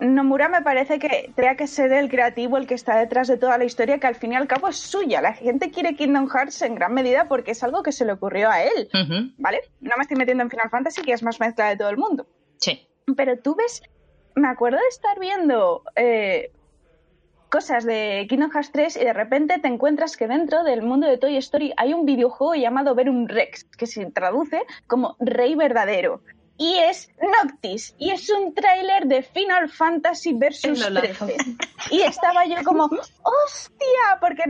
Nomura me parece que tendría que ser el creativo el que está detrás de toda la historia, que al fin y al cabo es suya. La gente quiere Kingdom Hearts en gran medida porque es algo que se le ocurrió a él, ¿vale? No me estoy metiendo en Final Fantasy, que es más mezcla de todo el mundo. Sí. Pero tú ves, me acuerdo de estar viendo eh, cosas de Kingdom Hearts 3 y de repente te encuentras que dentro del mundo de Toy Story hay un videojuego llamado Verum Rex, que se traduce como Rey Verdadero. Y es Noctis, y es un tráiler de Final Fantasy Versus Lo lanzo. 13. Y estaba yo como, ¡hostia! Porque,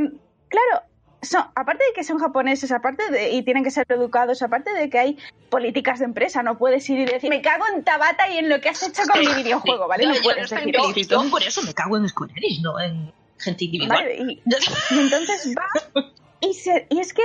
claro, son, aparte de que son japoneses, aparte de, y tienen que ser educados, aparte de que hay políticas de empresa, no puedes ir y decir, me cago en Tabata y en lo que has hecho con mi videojuego, ¿vale? No puedes decir. Yo por eso me cago en Square Enix, no en gente individual. Vale, y, y entonces va y, se- y es que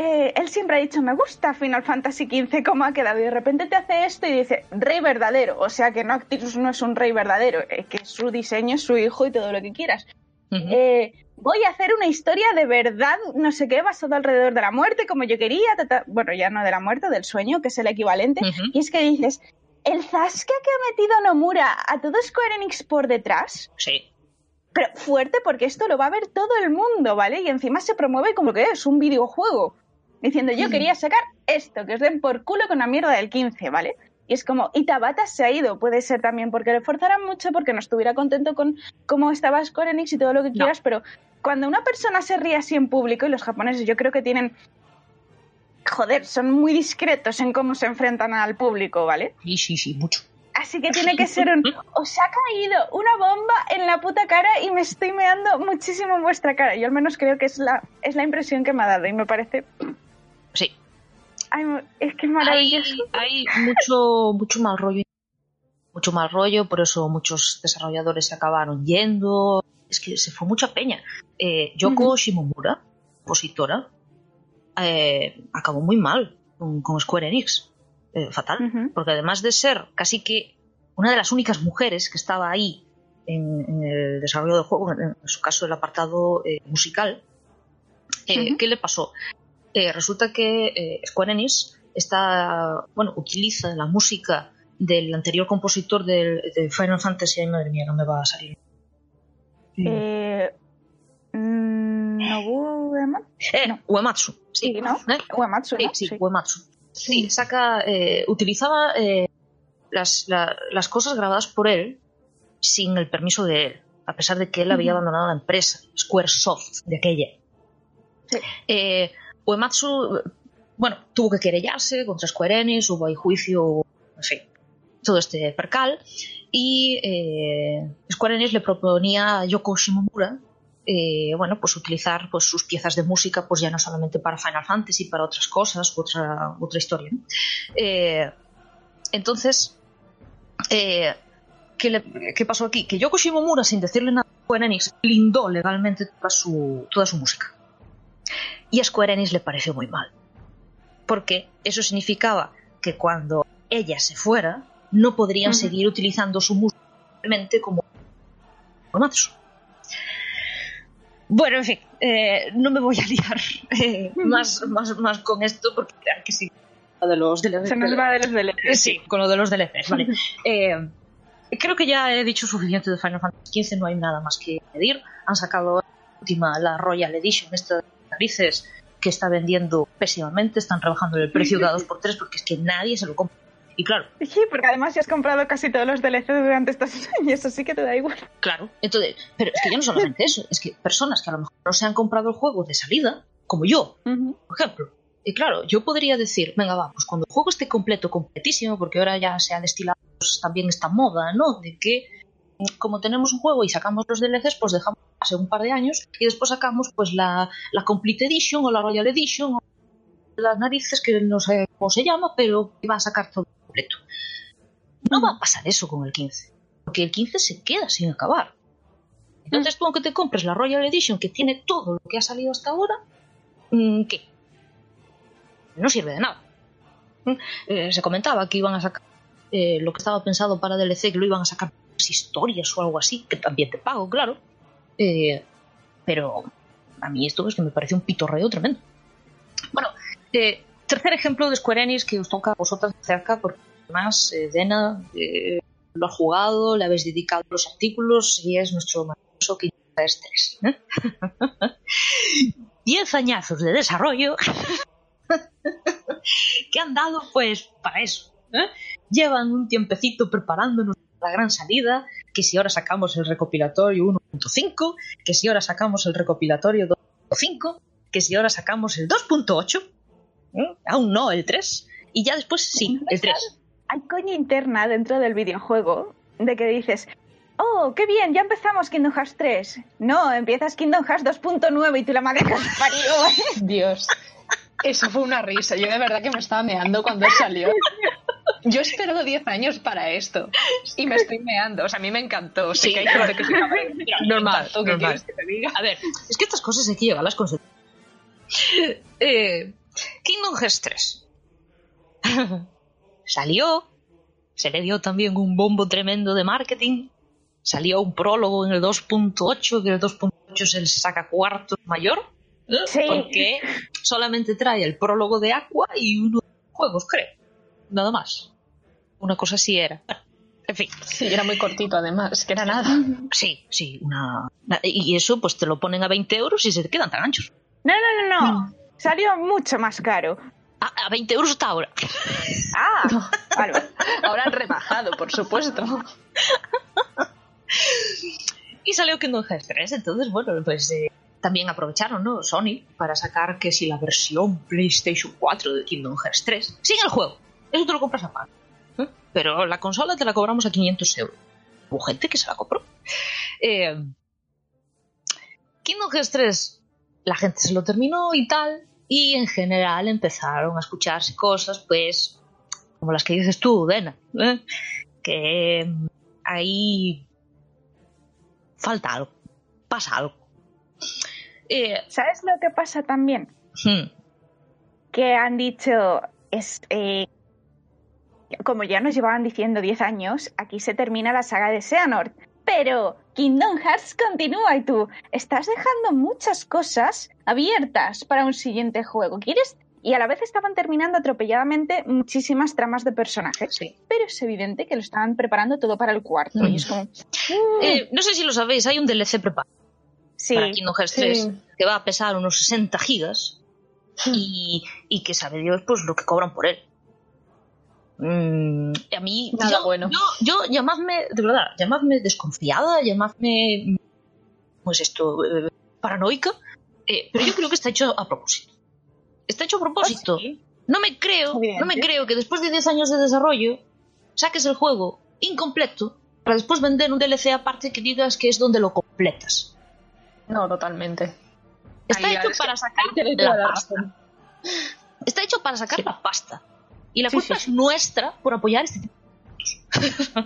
eh, él siempre ha dicho, me gusta Final Fantasy XV cómo ha quedado y de repente te hace esto y dice, rey verdadero, o sea que Noctis no es un rey verdadero, eh, que su diseño es su hijo y todo lo que quieras. Eh, voy a hacer una historia de verdad, no sé qué, basado alrededor de la muerte, como yo quería, bueno, ya no de la muerte, del sueño, que es el equivalente. Y es que dices, el zasca que ha metido Nomura a todo Square Enix por detrás, Sí. pero fuerte porque esto lo va a ver todo el mundo, ¿vale? Y encima se promueve como que es un videojuego. Diciendo, yo quería sacar esto, que os den por culo con la mierda del 15, ¿vale? Y es como, y Tabata se ha ido, puede ser también porque le forzaran mucho, porque no estuviera contento con cómo estaba Square Enix y todo lo que quieras, pero cuando una persona se ríe así en público, y los japoneses yo creo que tienen, joder, son muy discretos en cómo se enfrentan al público, ¿vale? Sí, sí, sí, mucho. Así que tiene que ser un. Os ha caído una bomba en la puta cara y me estoy meando muchísimo en vuestra cara. Yo al menos creo que es la, es la impresión que me ha dado y me parece. Sí. ay, es que es Hay, maravilloso. hay mucho, mucho mal rollo. Mucho mal rollo, por eso muchos desarrolladores se acabaron yendo. Es que se fue mucha peña. Eh, Yoko. Shimomura, compositora, eh, acabó muy mal con, con Square Enix. Eh, fatal. Porque además de ser casi que una de las únicas mujeres que estaba ahí en, en el desarrollo del juego, en, en su caso el apartado eh, musical. Eh, Ujú. ¿Qué le pasó? Eh, resulta que eh, Square Enix está, bueno, utiliza la música del anterior compositor del, de Final Fantasy. Ay, madre mía, no me va a salir. Eh, mm, Nobuo Uematsu, Eh, no. Uematsu. Sí, Sí, ¿no? ¿eh? Uematsu, Sí, ¿no? sí, Uematsu. Sí, saca, eh, utilizaba eh, las, la- las cosas grabadas por él sin el permiso de él, a pesar de que él había abandonado la empresa, Squaresoft, de aquella. Sí. Eh, Uematsu, bueno, tuvo que querellarse contra Square Enix, hubo ahí juicio, en fin, todo este percal, y eh, Square Enix le proponía a Yoko Shimomura eh, bueno, pues utilizar pues, sus piezas de música, pues ya no solamente para Final Fantasy, para otras cosas, otra, otra historia. Eh, entonces, eh, ¿qué, qué pasó aquí? Que Yoko Shimomura, sin decirle nada a Enix, blindó legalmente toda su, toda su música. Y a Square Enix le pareció muy mal. Porque eso significaba que cuando ella se fuera, no podrían seguir utilizando su música como Uematsu. Bueno, en fin, eh, no me voy a liar eh, más, más, más con esto porque claro que sí. De los, de los- Se nos va de los DLCs. Sí, con lo de los DLCs, vale. Eh, creo que ya he dicho suficiente de Final Fantasy XV, no hay nada más que añadir. Han sacado la última, la Royal Edition, esta narices, que está vendiendo pésimamente, están rebajando el precio de a 2x3 porque es que nadie se lo compra. Y claro, Sí, porque además ya has comprado casi todos los DLCs durante estos años, así que te da igual. Claro, entonces, pero es que ya no solamente eso, es que personas que a lo mejor no se han comprado el juego de salida, como yo, por ejemplo. Y claro, yo podría decir, venga, va, pues cuando el juego esté completo, completísimo, porque ahora ya se ha destilado pues, también esta moda, ¿no? De que como tenemos un juego y sacamos los DLCs, pues dejamos hace un par de años y después sacamos pues la, la Complete Edition o la Royal Edition o las narices, que no sé cómo se llama, pero que va a sacar todo completo. No va a pasar eso con el 15, porque el 15 se queda sin acabar. Entonces tú aunque te compres la Royal Edition que tiene todo lo que ha salido hasta ahora, mm, ¿qué? No sirve de nada. Mm, eh, se comentaba que iban a sacar eh, lo que estaba pensado para DLC, que lo iban a sacar historias o algo así, que también te pago, claro. Eh, pero a mí esto es que me parece un pitorreo tremendo. Bueno, eh, tercer ejemplo de Square Enix que os toca a vosotras cerca, porque además, eh, Dena, lo ha jugado, le habéis dedicado los artículos y es nuestro maravilloso Kingdom Hearts 3. ¿eh? Diez añazos de desarrollo que han dado pues para eso. Llevan un tiempecito preparándonos la gran salida, que si ahora sacamos el recopilatorio 1.5, que si ahora sacamos el recopilatorio 2.5, que si ahora sacamos el 2.8, ¿eh? aún no el 3, y ya después sí, el 3. Hay coña interna dentro del videojuego de que dices, oh, qué bien, ya empezamos Kingdom Hearts 3. No, empiezas Kingdom Hearts 2.9 y tú la madre que parió. Dios. Eso fue una risa. Yo de verdad que me estaba meando cuando salió. Yo he esperado 10 años para esto. Y me estoy meando. O sea, a mí me encantó. Sé Sí. que hay gente que se. Normal, normal. que te diga. A ver, es que estas cosas hay que llevarlas con... Eh, Kingdom Hearts 3. Salió, se le dio también un bombo tremendo de marketing. Salió un prólogo en el 2.8, que el 2.8 es el saca cuarto mayor. Sí. Porque solamente trae el prólogo de Aqua y uno de los juegos, creo. Nada más. Una cosa así era. En fin. Sí, era muy cortito además, que era nada. Sí, sí, una... Y eso pues te lo ponen a 20 euros y se te quedan tan anchos. No, no, no, no. Salió mucho más caro. A, a 20 euros hasta ahora. Ah, vale. Ahora han rebajado, por supuesto. Y salió Kingdom Hearts 3, entonces bueno, pues eh, también aprovecharon, ¿no? Sony para sacar que si la versión PlayStation 4 de Kingdom Hearts 3, sin el juego, eso te lo compras aparte. ¿eh? Pero la consola te la cobramos a 500 euros. Hubo gente que se la compró. Eh, Kingdom Hearts 3, la gente se lo terminó y tal, y en general empezaron a escucharse cosas, pues, como las que dices tú, Dena, ¿eh? que mm, ahí falta algo, pasa algo. Eh, ¿Sabes lo que pasa también? hmm, Que han dicho, es eh, como ya nos llevaban diciendo 10 años, aquí se termina la saga de Xehanort. Pero Kingdom Hearts continúa y tú estás dejando muchas cosas abiertas para un siguiente juego. ¿Quieres? Y a la vez estaban terminando atropelladamente muchísimas tramas de personajes. Sí. Pero es evidente que lo estaban preparando todo para el cuarto. Y es como. mm, Eh, no sé si lo sabéis, hay un DLC preparado sí. para Kingdom Hearts sí. 3 que va a pesar unos 60 gigas y, y que sabe Dios pues lo que cobran por él. Mm, a mí, Nada yo, bueno. yo, yo, llamadme, de verdad, llamadme desconfiada, llamadme, pues esto, eh, paranoica, eh, pero yo creo que está hecho a propósito. Está hecho a propósito. ¿Ah, sí? No me creo, no me creo que después de 10 años de desarrollo saques el juego incompleto para después vender un DLC aparte que digas que es donde lo completas. No, totalmente. Está Ahí, hecho para sacar la la pasta. Está hecho para sacar Sí. la pasta. Y la Sí, culpa sí, es nuestra por apoyar este tipo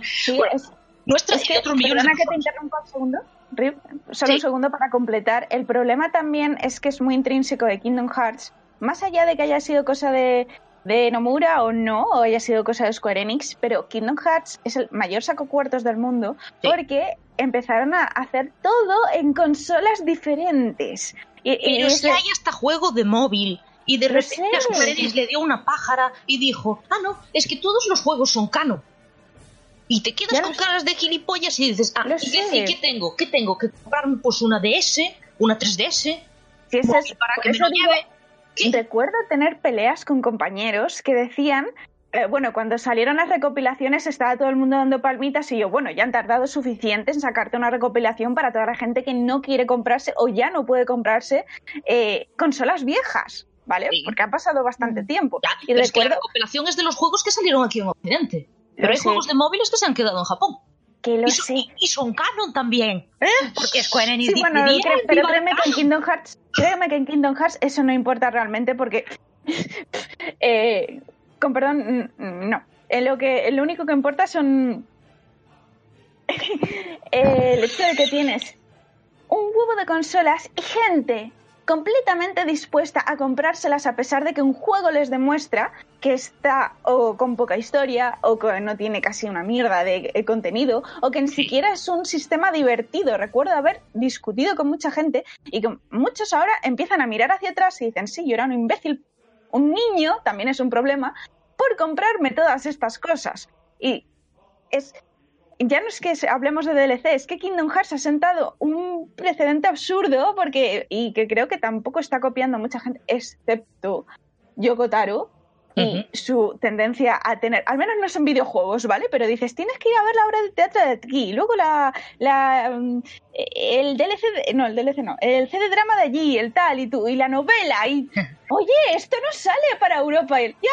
Sí, Bueno, es- Nuestra Es y que, otros millones de que te interrumpa un segundo, Rip, solo un segundo para completar. El problema también es que es muy intrínseco de Kingdom Hearts, más allá de que haya sido cosa de, de Nomura o no, o haya sido cosa de Square Enix, pero Kingdom Hearts es el mayor saco cuartos del mundo Sí. porque empezaron a hacer todo en consolas diferentes. Y, y Pero es si hay hasta juego de móvil. Y de repente a Enix le dio una pájara y dijo, ah, no, es que todos los juegos son canon. Y te quedas Ya con caras de gilipollas y dices, ah, ¿y qué, sé. y qué tengo? ¿Qué tengo? ¿Que comprarme pues una DS? ¿Una 3DS? si ese móvil es- para que me lo digo- lleve? ¿Qué? Recuerdo tener peleas con compañeros que decían, eh, bueno, cuando salieron las recopilaciones estaba todo el mundo dando palmitas y yo, bueno, ya han tardado suficiente en sacarte una recopilación para toda la gente que no quiere comprarse o ya no puede comprarse eh, consolas viejas, ¿vale? Sí. Porque ha pasado bastante tiempo. Ya, y pero es que la recuerdo recopilación es de los juegos que salieron aquí en Occidente. Pero Lo hay sé. juegos de móviles que se han quedado en Japón. que lo y, son, sé. y son canon también. ¿eh? Porque Square Enix Sí, bueno, "Bien, cre- pero créeme que en canon". Kingdom Hearts, créeme que en Kingdom Hearts eso no importa realmente porque, eh, con perdón, mm, no. Eh, lo que, lo único que importa son eh, el hecho de que tienes un huevo de consolas y gente completamente dispuesta a comprárselas a pesar de que un juego les demuestra que está o con poca historia o que no tiene casi una mierda de eh, contenido o que ni Sí. siquiera es un sistema divertido. Recuerdo haber discutido con mucha gente y que muchos ahora empiezan a mirar hacia atrás y dicen, sí, yo era un imbécil. Un niño también es un problema por comprarme todas estas cosas. Y es ya no es que hablemos de DLC, es que Kingdom Hearts ha sentado un precedente absurdo porque y que creo que tampoco está copiando mucha gente, excepto Yoko Taro y su tendencia a tener, al menos no son videojuegos, ¿vale? Pero dices, tienes que ir a ver la obra de teatro de aquí, y luego la, la mm, el DLC, de- no, el DLC no, el CD drama de allí, el tal y tú, y la novela, y oye, esto no sale para Europa, y ya,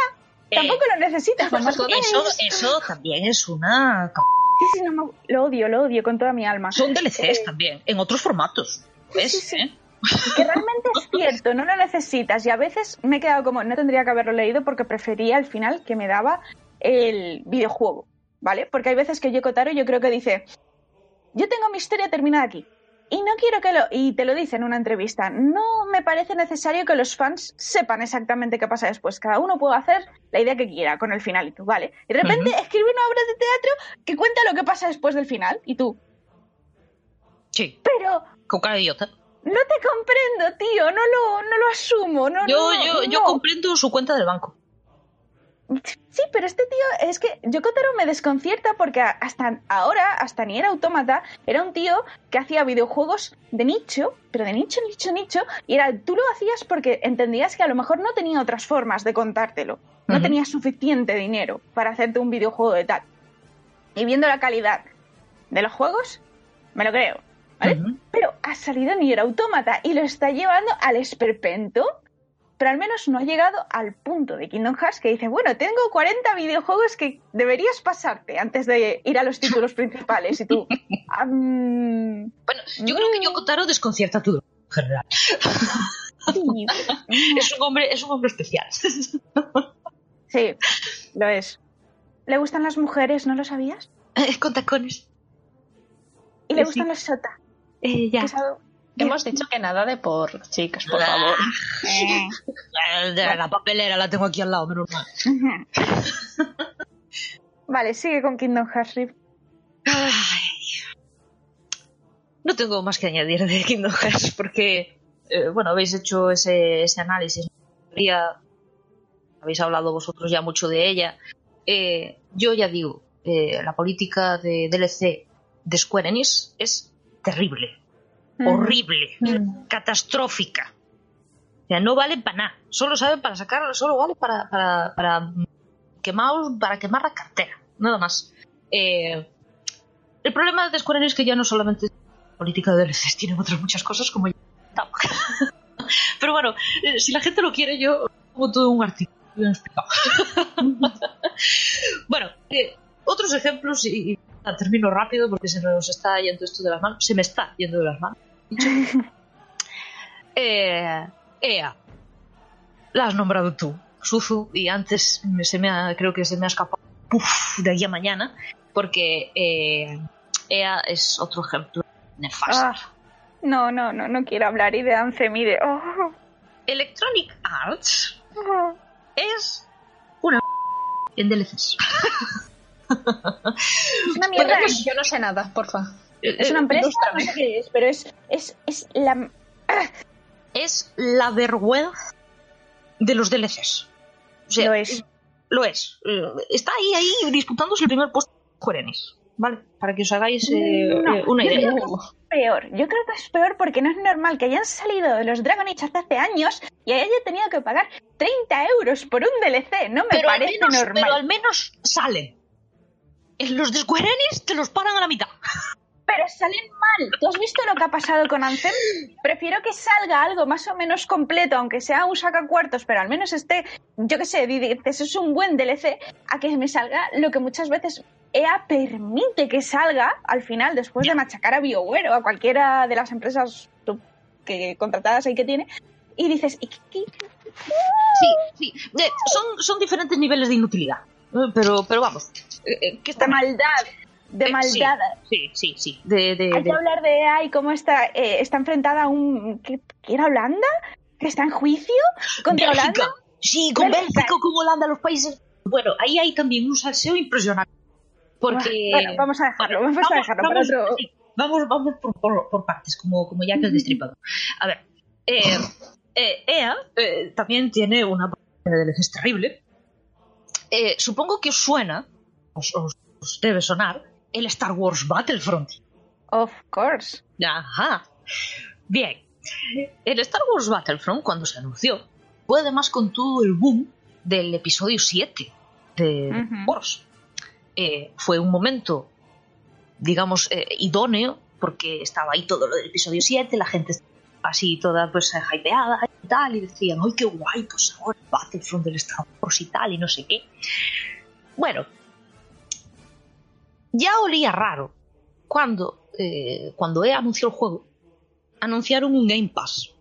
tampoco lo necesitas, no me jodáis". Eh, Eso, eso también es una... Sí, sí, no me- lo odio, lo odio con toda mi alma. Son DLCs Eh, también, en otros formatos. ¿Ves? sí. ¿Eh? Que realmente es cierto, no lo necesitas. Y a veces me he quedado como, no tendría que haberlo leído porque prefería el final que me daba el videojuego, ¿vale? Porque hay veces que Yoko Taro yo creo que dice, yo tengo mi historia terminada aquí. Y no quiero que lo... Y te lo dice en una entrevista, no me parece necesario que los fans sepan exactamente qué pasa después. Cada uno puede hacer la idea que quiera con el final y tú, ¿vale? Y de repente escribe una obra de teatro que cuenta lo que pasa después del final y tú, Sí, pero con cara de idiota. no te comprendo, tío, no lo, no lo asumo. No, Yo, no, yo, yo comprendo su cuenta del banco. Sí, pero este tío, es que Yokotaro me desconcierta porque hasta ahora, hasta ni era autómata, era un tío que hacía videojuegos de nicho, pero de nicho, nicho, nicho, y era, tú lo hacías porque entendías que a lo mejor no tenía otras formas de contártelo. No tenía suficiente dinero para hacerte un videojuego de tal. Y viendo la calidad de los juegos, me lo creo. ¿vale? Pero ha salido Nier Automata y lo está llevando al esperpento, pero al menos no ha llegado al punto de Kingdom Hearts que dice, bueno, tengo 40 videojuegos que deberías pasarte antes de ir a los títulos principales y tú... mm, Bueno, yo creo que Mm. Yoko Taro desconcierta a todo en general. sí, Es un hombre, es un hombre especial. sí, lo es. ¿Le gustan las mujeres, no lo sabías? Con tacones. Y le Sí. gustan los sota. Eh, ya. es Hemos dicho que nada de por chicas, por favor. Eh, La papelera la tengo aquí al lado, menos mal. Vale, sigue con Kingdom Hearts, no tengo más que añadir de Kingdom Hearts porque, eh, bueno, habéis hecho ese, ese análisis. Habéis hablado vosotros ya mucho de ella. Eh, yo ya digo, eh, la política de DLC de Square Enix es terrible, horrible, catastrófica. O sea, no vale para nada. Solo saben para sacar, solo vale para, para, para quemar, para quemar la cartera, nada más. Eh, el problema de Square Enix es que ya no solamente es política de DLCs, tienen otras muchas cosas como ya. Pero bueno, eh, si la gente lo quiere, yo pongo todo un artículo bien explicado. bueno, eh, otros ejemplos, y, y termino rápido porque se nos está yendo esto de las manos, se me está yendo de las manos. Eh, Ea, la has nombrado tú, Suzu, y antes me- se me ha, creo que se me ha escapado de aquí a mañana, porque eh, Ea es otro ejemplo nefasto. Ah, no, no, no, no quiero hablar y de Anthem y de... oh, Electronic Arts oh. es una en DLCs. Una mierda. Pues yo no sé nada, porfa. Es una empresa, ilústrame. no sé qué es, pero es, es, es la... Es la vergüenza de los DLCs. O sea, Lo es. Lo es. Eh, Está ahí, ahí disputándose el primer puesto Enix, ¿Vale? Para que os hagáis eh, No, eh, una yo idea. creo que es peor. Yo creo que es peor porque no es normal que hayan salido los Dragon Age hace, hace años y haya tenido que pagar 30 euros por un DLC. No me pero, parece menos, normal. pero al menos salen. En los de Square Enix te los paran a la mitad. Pero salen mal. ¿Tú has visto lo que ha pasado con Anthem? Prefiero que salga algo más o menos completo, aunque sea un sacacuartos, pero al menos esté, yo qué sé, di- dices, es un buen DLC, a que me salga lo que muchas veces EA permite que salga al final, después de machacar a BioWare o a cualquiera de las empresas que contratadas ahí que tiene, y dices, ¿y qué- qué- Sí, sí. Son, son diferentes niveles de inutilidad. Eh, Pero, pero vamos. eh, eh, que está de maldad? De Eh, maldad. Sí, sí, sí. De, de- Hay de- que hablar de EA y cómo está, eh, está enfrentada a un... ¿qué, qué era Holanda? ¿Que está en juicio contra Bélgica. Holanda? Sí, con Bélgica. Bélgica, con Holanda, los países. Bueno, ahí hay también un salseo impresionante. Porque. Bueno, vamos a dejarlo, Bueno, vamos, a dejarlo para vamos- otro... sí, vamos, vamos por, por- por partes, como, como ya que el destripador. A ver, eh, eh, EA eh, también tiene una política de DLCs terrible. Eh, supongo que os suena, os, os- os debe sonar, el Star Wars Battlefront. Of course. Ajá. Bien. El Star Wars Battlefront, cuando se anunció, fue además con todo el boom del episodio 7 de Ujú. Wars. Eh, fue un momento, digamos, eh, idóneo, porque estaba ahí todo lo del episodio 7, la gente estaba así toda pues hypeada y tal, y decían, ¡ay, qué guay! Pues ahora Battlefront del Star Wars y tal, y no sé qué. Bueno, ya olía raro cuando, eh, cuando EA anunció el juego, anunciaron un Game Pass.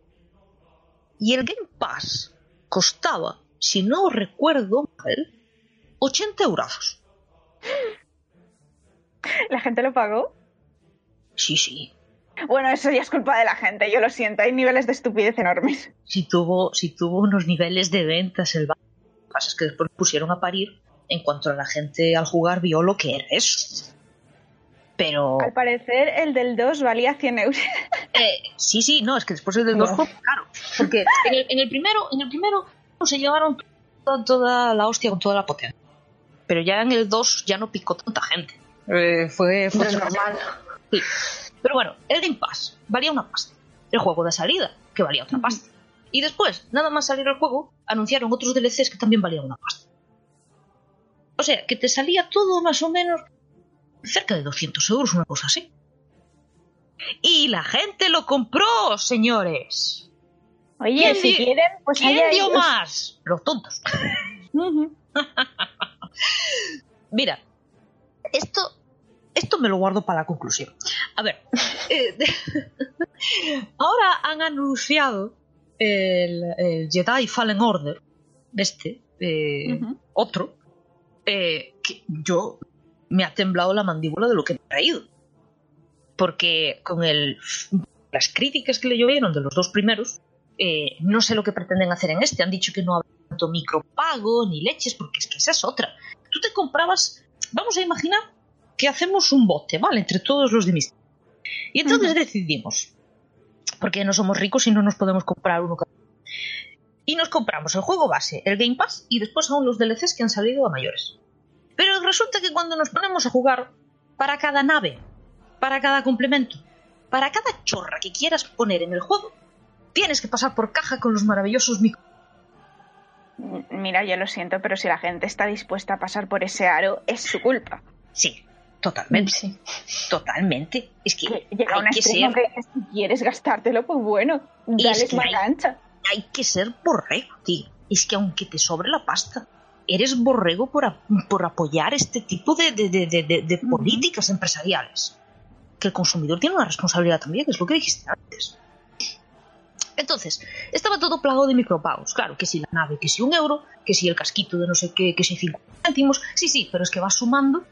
Y el Game Pass costaba, si no recuerdo mal, 80 euros. ¿La gente lo pagó? Sí, sí. Bueno, eso ya es culpa de la gente, yo lo siento, hay niveles de estupidez enormes. Sí tuvo, sí tuvo unos niveles de ventas el Lo que pasa es que después pusieron a parir en cuanto a la gente al jugar vio lo que era eso. Pero... Al parecer el del 2 valía 100 euros. Eh, sí, sí, no, es que después el del 2 No. fue caro. Porque en el, en el primero, en el primero se llevaron toda, toda la hostia con toda la potencia. Pero ya en el 2 ya no picó tanta gente. Eh, fue, fue normal. Sí. Pero bueno, el Game Pass valía una pasta. El juego de salida, que valía otra pasta. Y después, nada más salir el juego, anunciaron otros DLCs que también valían una pasta. O sea, que te salía todo más o menos cerca de 200 euros, una cosa así. Y la gente lo compró, señores. Oye, ¿Quién si quieren, pues ¿Quién dio ellos. más? Los tontos. Mira, esto, esto me lo guardo para la conclusión. A ver, eh, ahora han anunciado el, el Jedi Fallen Order, este, eh, otro, eh, que yo me ha temblado la mandíbula de lo que he traído. Porque con el, las críticas que le llovieron de los dos primeros, eh, no sé lo que pretenden hacer en este. Han dicho que no habrá tanto micropago ni leches, porque es que esa es otra. Tú te comprabas, vamos a imaginar que hacemos un bote, ¿vale? Entre todos los de mis. Y entonces decidimos, porque no somos ricos y no nos podemos comprar uno cada. Y nos compramos el juego base, el Game Pass y después aún los DLCs que han salido a mayores. Pero resulta que cuando nos ponemos a jugar, para cada nave, para cada complemento, para cada chorra que quieras poner en el juego, tienes que pasar por caja con los maravillosos micro. Mira, yo lo siento, pero si la gente está dispuesta a pasar por ese aro, es su culpa. Sí, totalmente, Sí. totalmente. Es que Que llega hay un que extremo ser, que si quieres gastártelo, pues bueno, dale es que más hay- ancha. hay que ser borrego, tío. Es que aunque te sobre la pasta, eres borrego por, a- por apoyar este tipo de, de- de- de- políticas empresariales. Que el consumidor tiene una responsabilidad también, que es lo que dijiste antes. Entonces, estaba todo plagado de micropagos. Claro, que si la nave, que si un euro, que si el casquito de no sé qué, que si cinco céntimos. Sí, sí, pero es que vas sumando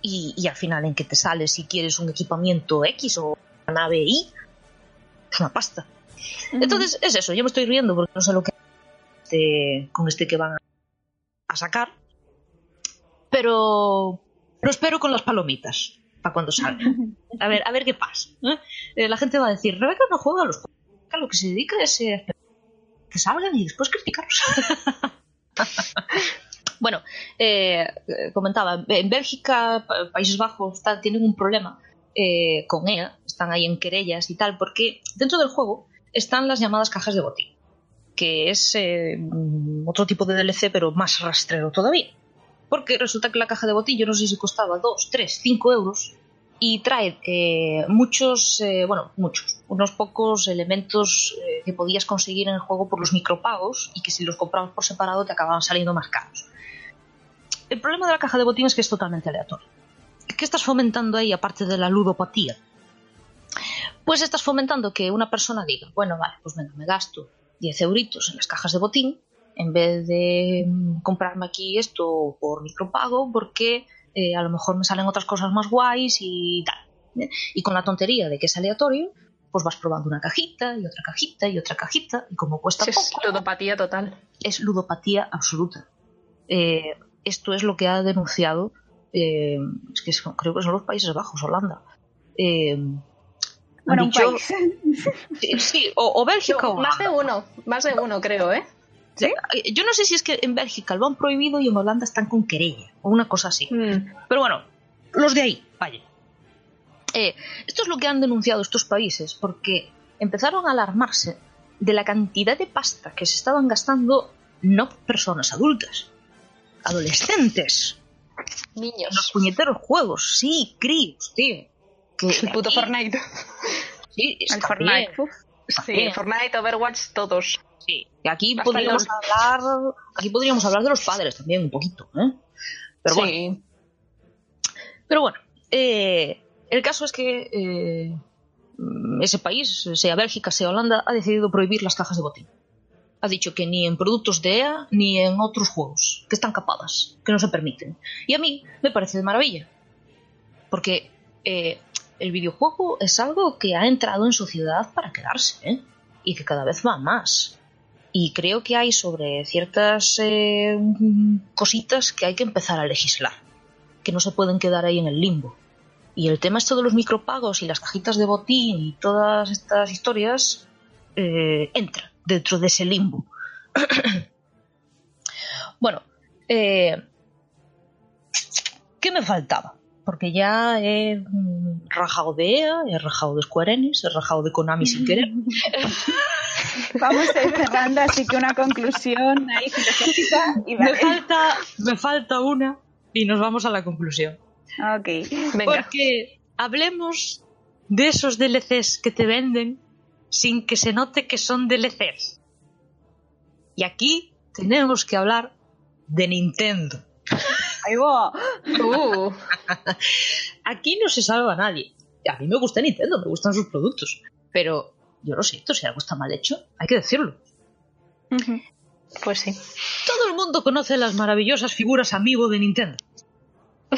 y, y al final en que te sale si quieres un equipamiento X o una nave Y, es una pasta. Entonces, es eso, yo me estoy riendo porque no sé lo que este, con este que van a sacar. Pero lo espero con las palomitas para cuando salga. A ver, a ver qué pasa. ¿eh? Eh, la gente va a decir, Rebeca no juega a los juegos. Lo que se dedica es eh, a que salgan y después criticarlos. bueno, eh, comentaba, en Bélgica, Pa- Países Bajos, tienen un problema con ella, están ahí en querellas y tal, porque dentro del juego están las llamadas cajas de botín, que es eh, otro tipo de DLC, pero más rastrero todavía. Porque resulta que la caja de botín, yo no sé si costaba 2, 3, 5 euros, y trae eh, muchos, eh, bueno, muchos, unos pocos elementos eh, que podías conseguir en el juego por los micropagos y que si los comprabas por separado te acababan saliendo más caros. El problema de la caja de botín es que es totalmente aleatorio. ¿Qué estás fomentando ahí aparte de la ludopatía? Pues estás fomentando que una persona diga, bueno, vale, pues venga, me gasto 10 euritos en las cajas de botín en vez de mm, comprarme aquí esto por micropago porque eh, a lo mejor me salen otras cosas más guays y tal. ¿eh? Y con la tontería de que es aleatorio, pues vas probando una cajita y otra cajita y otra cajita y como cuesta es poco, ludopatía total. es ludopatía absoluta. Eh, esto es lo que ha denunciado, eh, es que creo que son los Países Bajos, Holanda. Bueno, un dicho- país. Sí, sí, o, o Bélgica o más de Holanda. uno, más de uno creo, ¿eh? Sí, Yo no sé si es que en Bélgica lo han prohibido y en Holanda están con querella o una cosa así. Mm. Pero bueno, los de ahí, vaya. Eh, esto es lo que han denunciado estos países porque empezaron a alarmarse de la cantidad de pasta que se estaban gastando no personas adultas, adolescentes, en los Niños. puñeteros juegos, sí, críos, tío. El puto aquí- Fortnite. Sí, El Fortnite. Sí, bien. Fortnite, Overwatch, todos. Sí, y aquí podríamos hablar, aquí podríamos hablar de los padres también un poquito, ¿eh? Pero bueno, sí. pero bueno, eh, el caso es que eh, ese país, sea Bélgica, sea Holanda, ha decidido prohibir las cajas de botín. Ha dicho que ni en productos de EA ni en otros juegos, que están capadas, que no se permiten. Y a mí me parece de maravilla, porque eh, el videojuego es algo que ha entrado en sociedad para quedarse, ¿eh? y que cada vez va más. Y creo que hay sobre ciertas eh, cositas que hay que empezar a legislar, que no se pueden quedar ahí en el limbo. Y el tema esto de los micropagos y las cajitas de botín y todas estas historias eh, entra dentro de ese limbo. bueno, eh, ¿qué me faltaba? Porque ya he mm, rajado de EA, he rajado de Square Enix, he rajado de Konami sin querer. Vamos a ir cerrando, así que una conclusión ahí filosófica y Me falta, me falta una y nos vamos a la conclusión. Ok. Venga. Porque hablemos de esos DLCs que te venden sin que se note que son DLCs. Y aquí tenemos que hablar de Nintendo. Ahí va. Uh, Aquí no se salva a nadie. A mí me gusta Nintendo, me gustan sus productos. Pero yo lo siento, si algo está mal hecho, hay que decirlo. pues sí. Todo el mundo conoce las maravillosas figuras amiibo de Nintendo.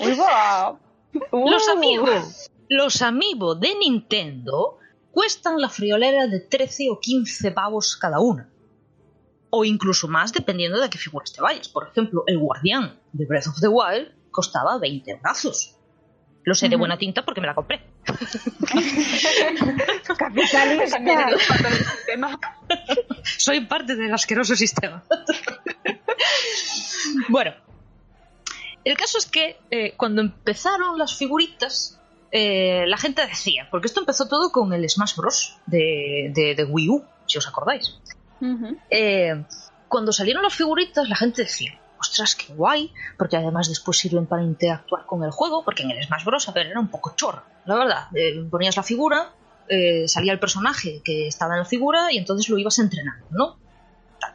Ahí va. Los Uh. amigos, los amigos de Nintendo cuestan la friolera de 13 o 15 pavos cada una. O incluso más dependiendo de a qué figuras te vayas. Por ejemplo, el guardián de Breath of the Wild costaba 20 brazos. Lo sé de buena tinta porque me la compré. Capitalista. Soy parte del asqueroso sistema. bueno, el caso es que eh, cuando empezaron las figuritas, eh, la gente decía, porque esto empezó todo con el Smash Bros. de, de, de Wii U, si os acordáis. Eh, cuando salieron las figuritas, la gente decía, ostras, qué guay, porque además después sirven para interactuar con el juego, porque en el Smash Bros. a ver, era un poco chorra, la verdad. Eh, ponías la figura, eh, salía el personaje que estaba en la figura y entonces lo ibas entrenando, ¿no? Tal.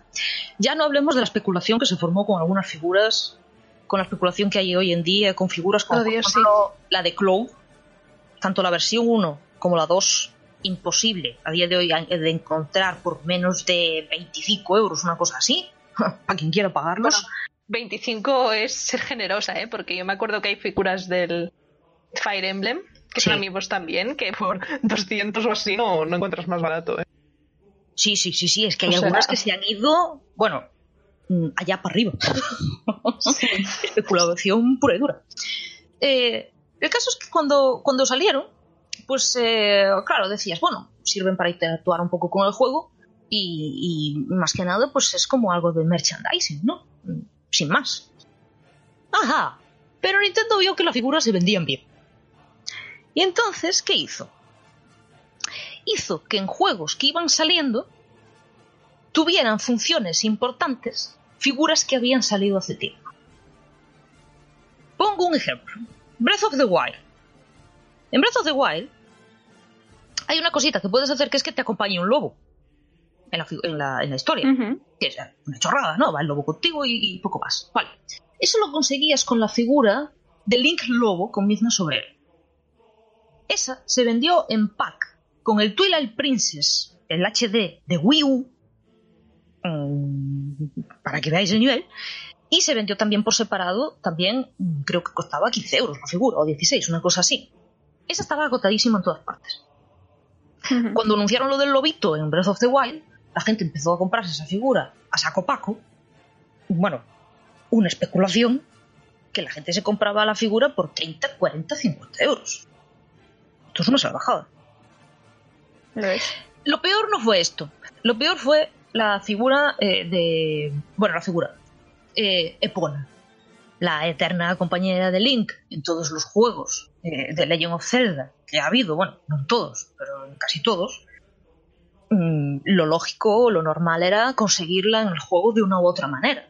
Ya no hablemos de la especulación que se formó con algunas figuras, con la especulación que hay hoy en día, con figuras como Oh, Dios, la de Cloud, tanto la versión 1 como la 2 imposible a día de hoy de encontrar por menos de 25 euros, una cosa así, a quien quiera pagarlos. Bueno, 25 es ser generosa, ¿eh? Porque yo me acuerdo que hay figuras del Fire Emblem, que Sí. son amigos también, que por 200 o así no, no encuentras más barato, ¿eh? Sí, sí, sí, sí, es que hay O sea- algunas que se han ido, bueno, mm, allá para arriba. Especulación pura y dura. Eh, el caso es que cuando, cuando salieron, pues eh, claro, decías, bueno, sirven para interactuar un poco con el juego y, y más que nada, pues es como algo de merchandising, ¿no? Sin más. Ajá, pero Nintendo vio que las figuras se vendían bien. Y entonces, ¿qué hizo? hizo que en juegos que iban saliendo tuvieran funciones importantes figuras que habían salido hace tiempo. Pongo un ejemplo. Breath of the Wild. En Breath of the Wild hay una cosita que puedes hacer que es que te acompañe un lobo en la, en la- en la historia. Que es una chorrada, ¿no? Va el lobo contigo y, y poco más. Vale. Eso lo conseguías con la figura de Link Lobo con Mizna sobre él. Esa se vendió en pack con el Twilight Princess, el HD de Wii U, mm, para que veáis el nivel, y se vendió también por separado, también mm, creo que costaba 15 euros la figura, o 16, una cosa así. Esa estaba agotadísima en todas partes. Cuando anunciaron lo del lobito en Breath of the Wild, la gente empezó a comprarse esa figura a saco paco. Bueno, una especulación que la gente se compraba la figura por 30, 40, 50 euros. Esto es una salvajada. Lo es. Lo peor no fue esto. Lo peor fue la figura eh, de. Bueno, la figura. eh, Epona. La eterna compañera de Link en todos los juegos eh, de Legend of Zelda que ha habido. Bueno, no en todos, pero en casi todos. Mm, lo lógico, lo normal era conseguirla en el juego de una u otra manera.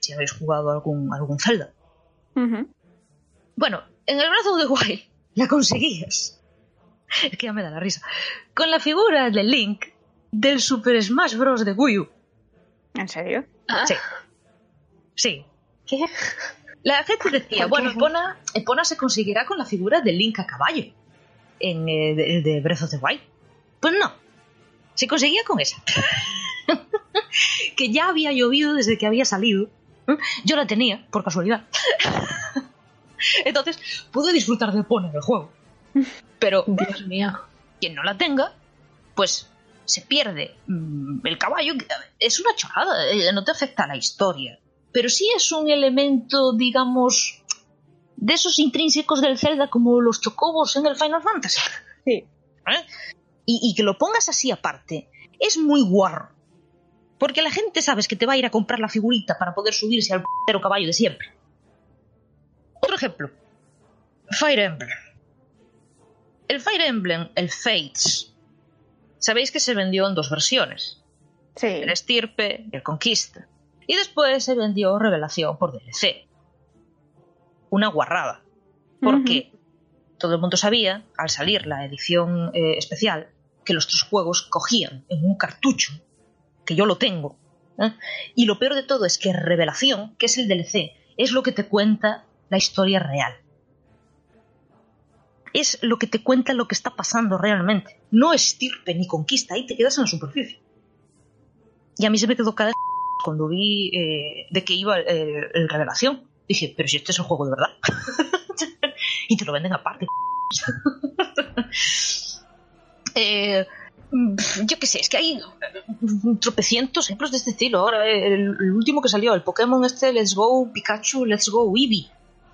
Si habéis jugado algún, algún Zelda. Bueno, en el brazo de Wild la conseguías. Es que ya me da la risa. Con la figura de Link del Super Smash Bros. de Wii U. ¿En serio? Sí. Sí. ¿Qué? La gente decía, ¿Por bueno, qué? Epona, Epona se conseguirá con la figura de Link a caballo. En eh, de, de Breath of the Wild. Pues no. Se conseguía con esa. que ya había llovido desde que había salido. Yo la tenía, por casualidad. Entonces, pude disfrutar de Epona en el juego. Pero Dios mío. quien no la tenga, pues se pierde mm, el caballo. Es una chorrada, eh, no te afecta a la historia. Pero sí es un elemento, digamos, de esos intrínsecos del Zelda como los chocobos en el Final Fantasy. Sí. ¿eh? Y, y que lo pongas así aparte, es muy guarro. Porque la gente sabes que te va a ir a comprar la figurita para poder subirse al p***ero caballo de siempre. Otro ejemplo. Fire Emblem. El Fire Emblem, el Fates, sabéis que se vendió en dos versiones. Sí. El Estirpe y el Conquista. Y después se vendió Revelación por DLC. Una guarrada. Porque todo el mundo sabía, al salir la edición eh, especial, que los tres juegos cogían en un cartucho, que yo lo tengo. ¿eh? Y lo peor de todo es que Revelación, que es el DLC, es lo que te cuenta la historia real. Es lo que te cuenta lo que está pasando realmente. No estirpe ni conquista, ahí te quedas en la superficie. Y a mí se me quedó cada cuando vi eh, de qué iba el, el Revelación. Dije, pero si este es el juego de verdad. y te lo venden aparte. Eh, yo qué sé, es que hay tropecientos ejemplos de este estilo. Ahora, el, último que salió, el Pokémon este Let's Go Pikachu, Let's Go Eevee,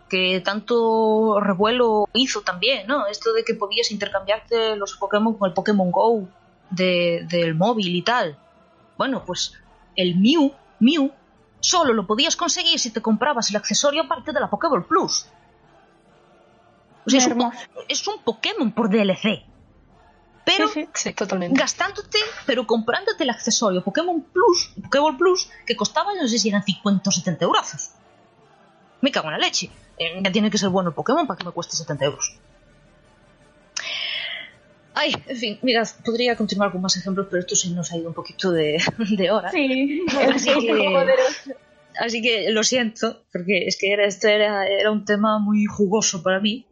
que tanto revuelo hizo también, ¿no? Esto de que podías intercambiarte los Pokémon con el Pokémon Go de- del móvil y tal. Bueno, pues el Mew, Mew, solo lo podías conseguir si te comprabas el accesorio aparte de la Pokéball Plus. O sea, es un, es Pokémon por DLC. Pero Sí, sí. Sí, totalmente. gastándote, pero comprándote el accesorio Pokémon Plus, Pokéball Plus, que costaba, no sé si eran 50 o 70 euros. Me cago en la leche. Eh, ya tiene que ser bueno el Pokémon para que me cueste 70 euros. Ay, en fin, mira, podría continuar con más ejemplos, pero esto sí nos ha ido un poquito de, de hora. Sí, Así que-. Así que lo siento, porque es que era, este era, era un tema muy jugoso para mí.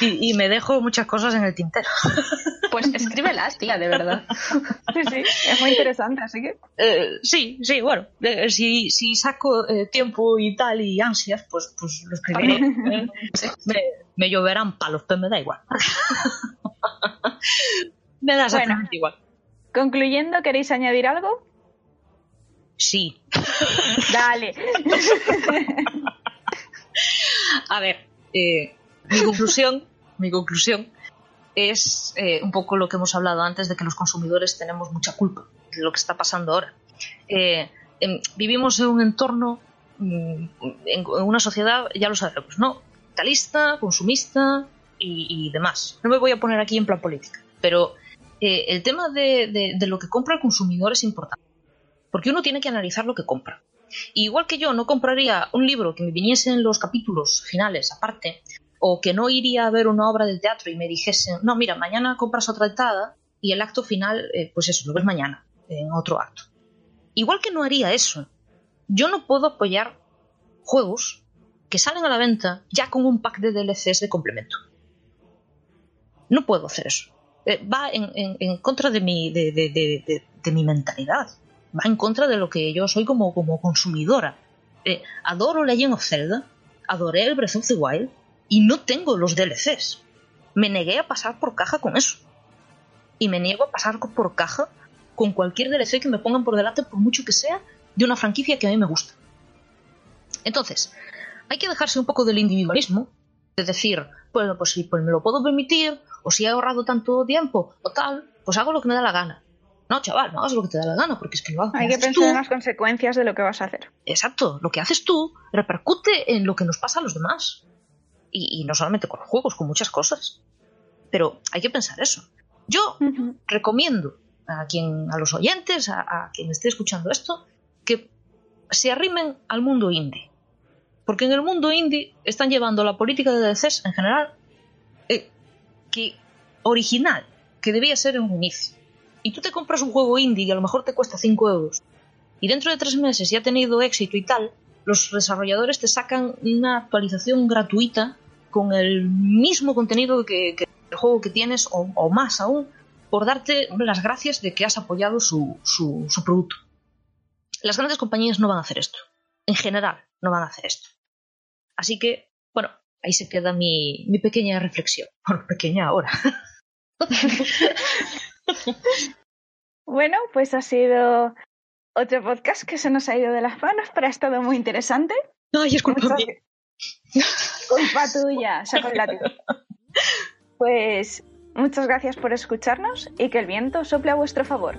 Y, y- y me dejo muchas cosas en el tintero. Pues escríbelas, tía, de verdad. Sí, sí, es muy interesante, así que. Eh, sí, sí, bueno, eh, si, si saco eh, tiempo y tal y ansias, pues, pues lo escribiré. me, me lloverán palos, pero me da igual. Me da exactamente igual. Concluyendo, ¿queréis añadir algo? Sí. Dale. A ver, eh, mi conclusión, mi conclusión es eh, un poco lo que hemos hablado antes de que los consumidores tenemos mucha culpa de lo que está pasando ahora. Eh, em, vivimos en un entorno, mm, en, en una sociedad, ya lo sabemos, ¿no? Capitalista, consumista y, demás. No me voy a poner aquí en plan política, pero eh, el tema de, de- de lo que compra el consumidor es importante, porque uno tiene que analizar lo que compra. Igual que yo no compraría un libro que me viniese en los capítulos finales aparte, o que no iría a ver una obra del teatro y me dijesen, no, mira, mañana compras otra entrada y el acto final, eh, pues eso, lo ves mañana, en otro acto. Igual que no haría eso, yo no puedo apoyar juegos que salen a la venta ya con un pack de DLCs de complemento. No puedo hacer eso. Eh, va en, contra de mi, de, mi mentalidad. Va en contra de lo que yo soy como, consumidora. Eh, adoro Legend of Zelda, adoré el Breath of the Wild y no tengo los DLCs. Me negué a pasar por caja con eso. Y me niego a pasar por caja con cualquier DLC que me pongan por delante, por mucho que sea, de una franquicia que a mí me gusta. Entonces, hay que dejarse un poco del individualismo, de decir, bueno, pues si pues me lo puedo permitir, o si he ahorrado tanto tiempo, o tal, pues hago lo que me da la gana. No, chaval, no hagas lo que te da la gana, porque es que lo Hay que pensar tú. en las consecuencias de lo que vas a hacer. Exacto, lo que haces tú repercute en lo que nos pasa a los demás. Y, y no solamente con los juegos, con muchas cosas. Pero hay que pensar eso. Yo recomiendo a quien, a los oyentes, a, a quien esté escuchando esto, que se arrimen al mundo indie. Porque en el mundo indie están llevando la política de DLCs en general que original, que debía ser en un inicio. Y tú te compras un juego indie y a lo mejor te cuesta 5 euros. Y dentro de tres meses ya ha tenido éxito y tal, los desarrolladores te sacan una actualización gratuita con el mismo contenido que, el juego que tienes o, más aún por darte las gracias de que has apoyado su, su, producto. Las grandes compañías no van a hacer esto. En general, no van a hacer esto. Así que, ahí se queda mi, mi pequeña reflexión. Bueno, pequeña ahora. Bueno, pues ha sido otro podcast que se nos ha ido de las manos, pero ha estado muy interesante. Ay, es culpa mía. Culpa tuya, saco el látigo. Pues muchas gracias por escucharnos y que el viento sople a vuestro favor.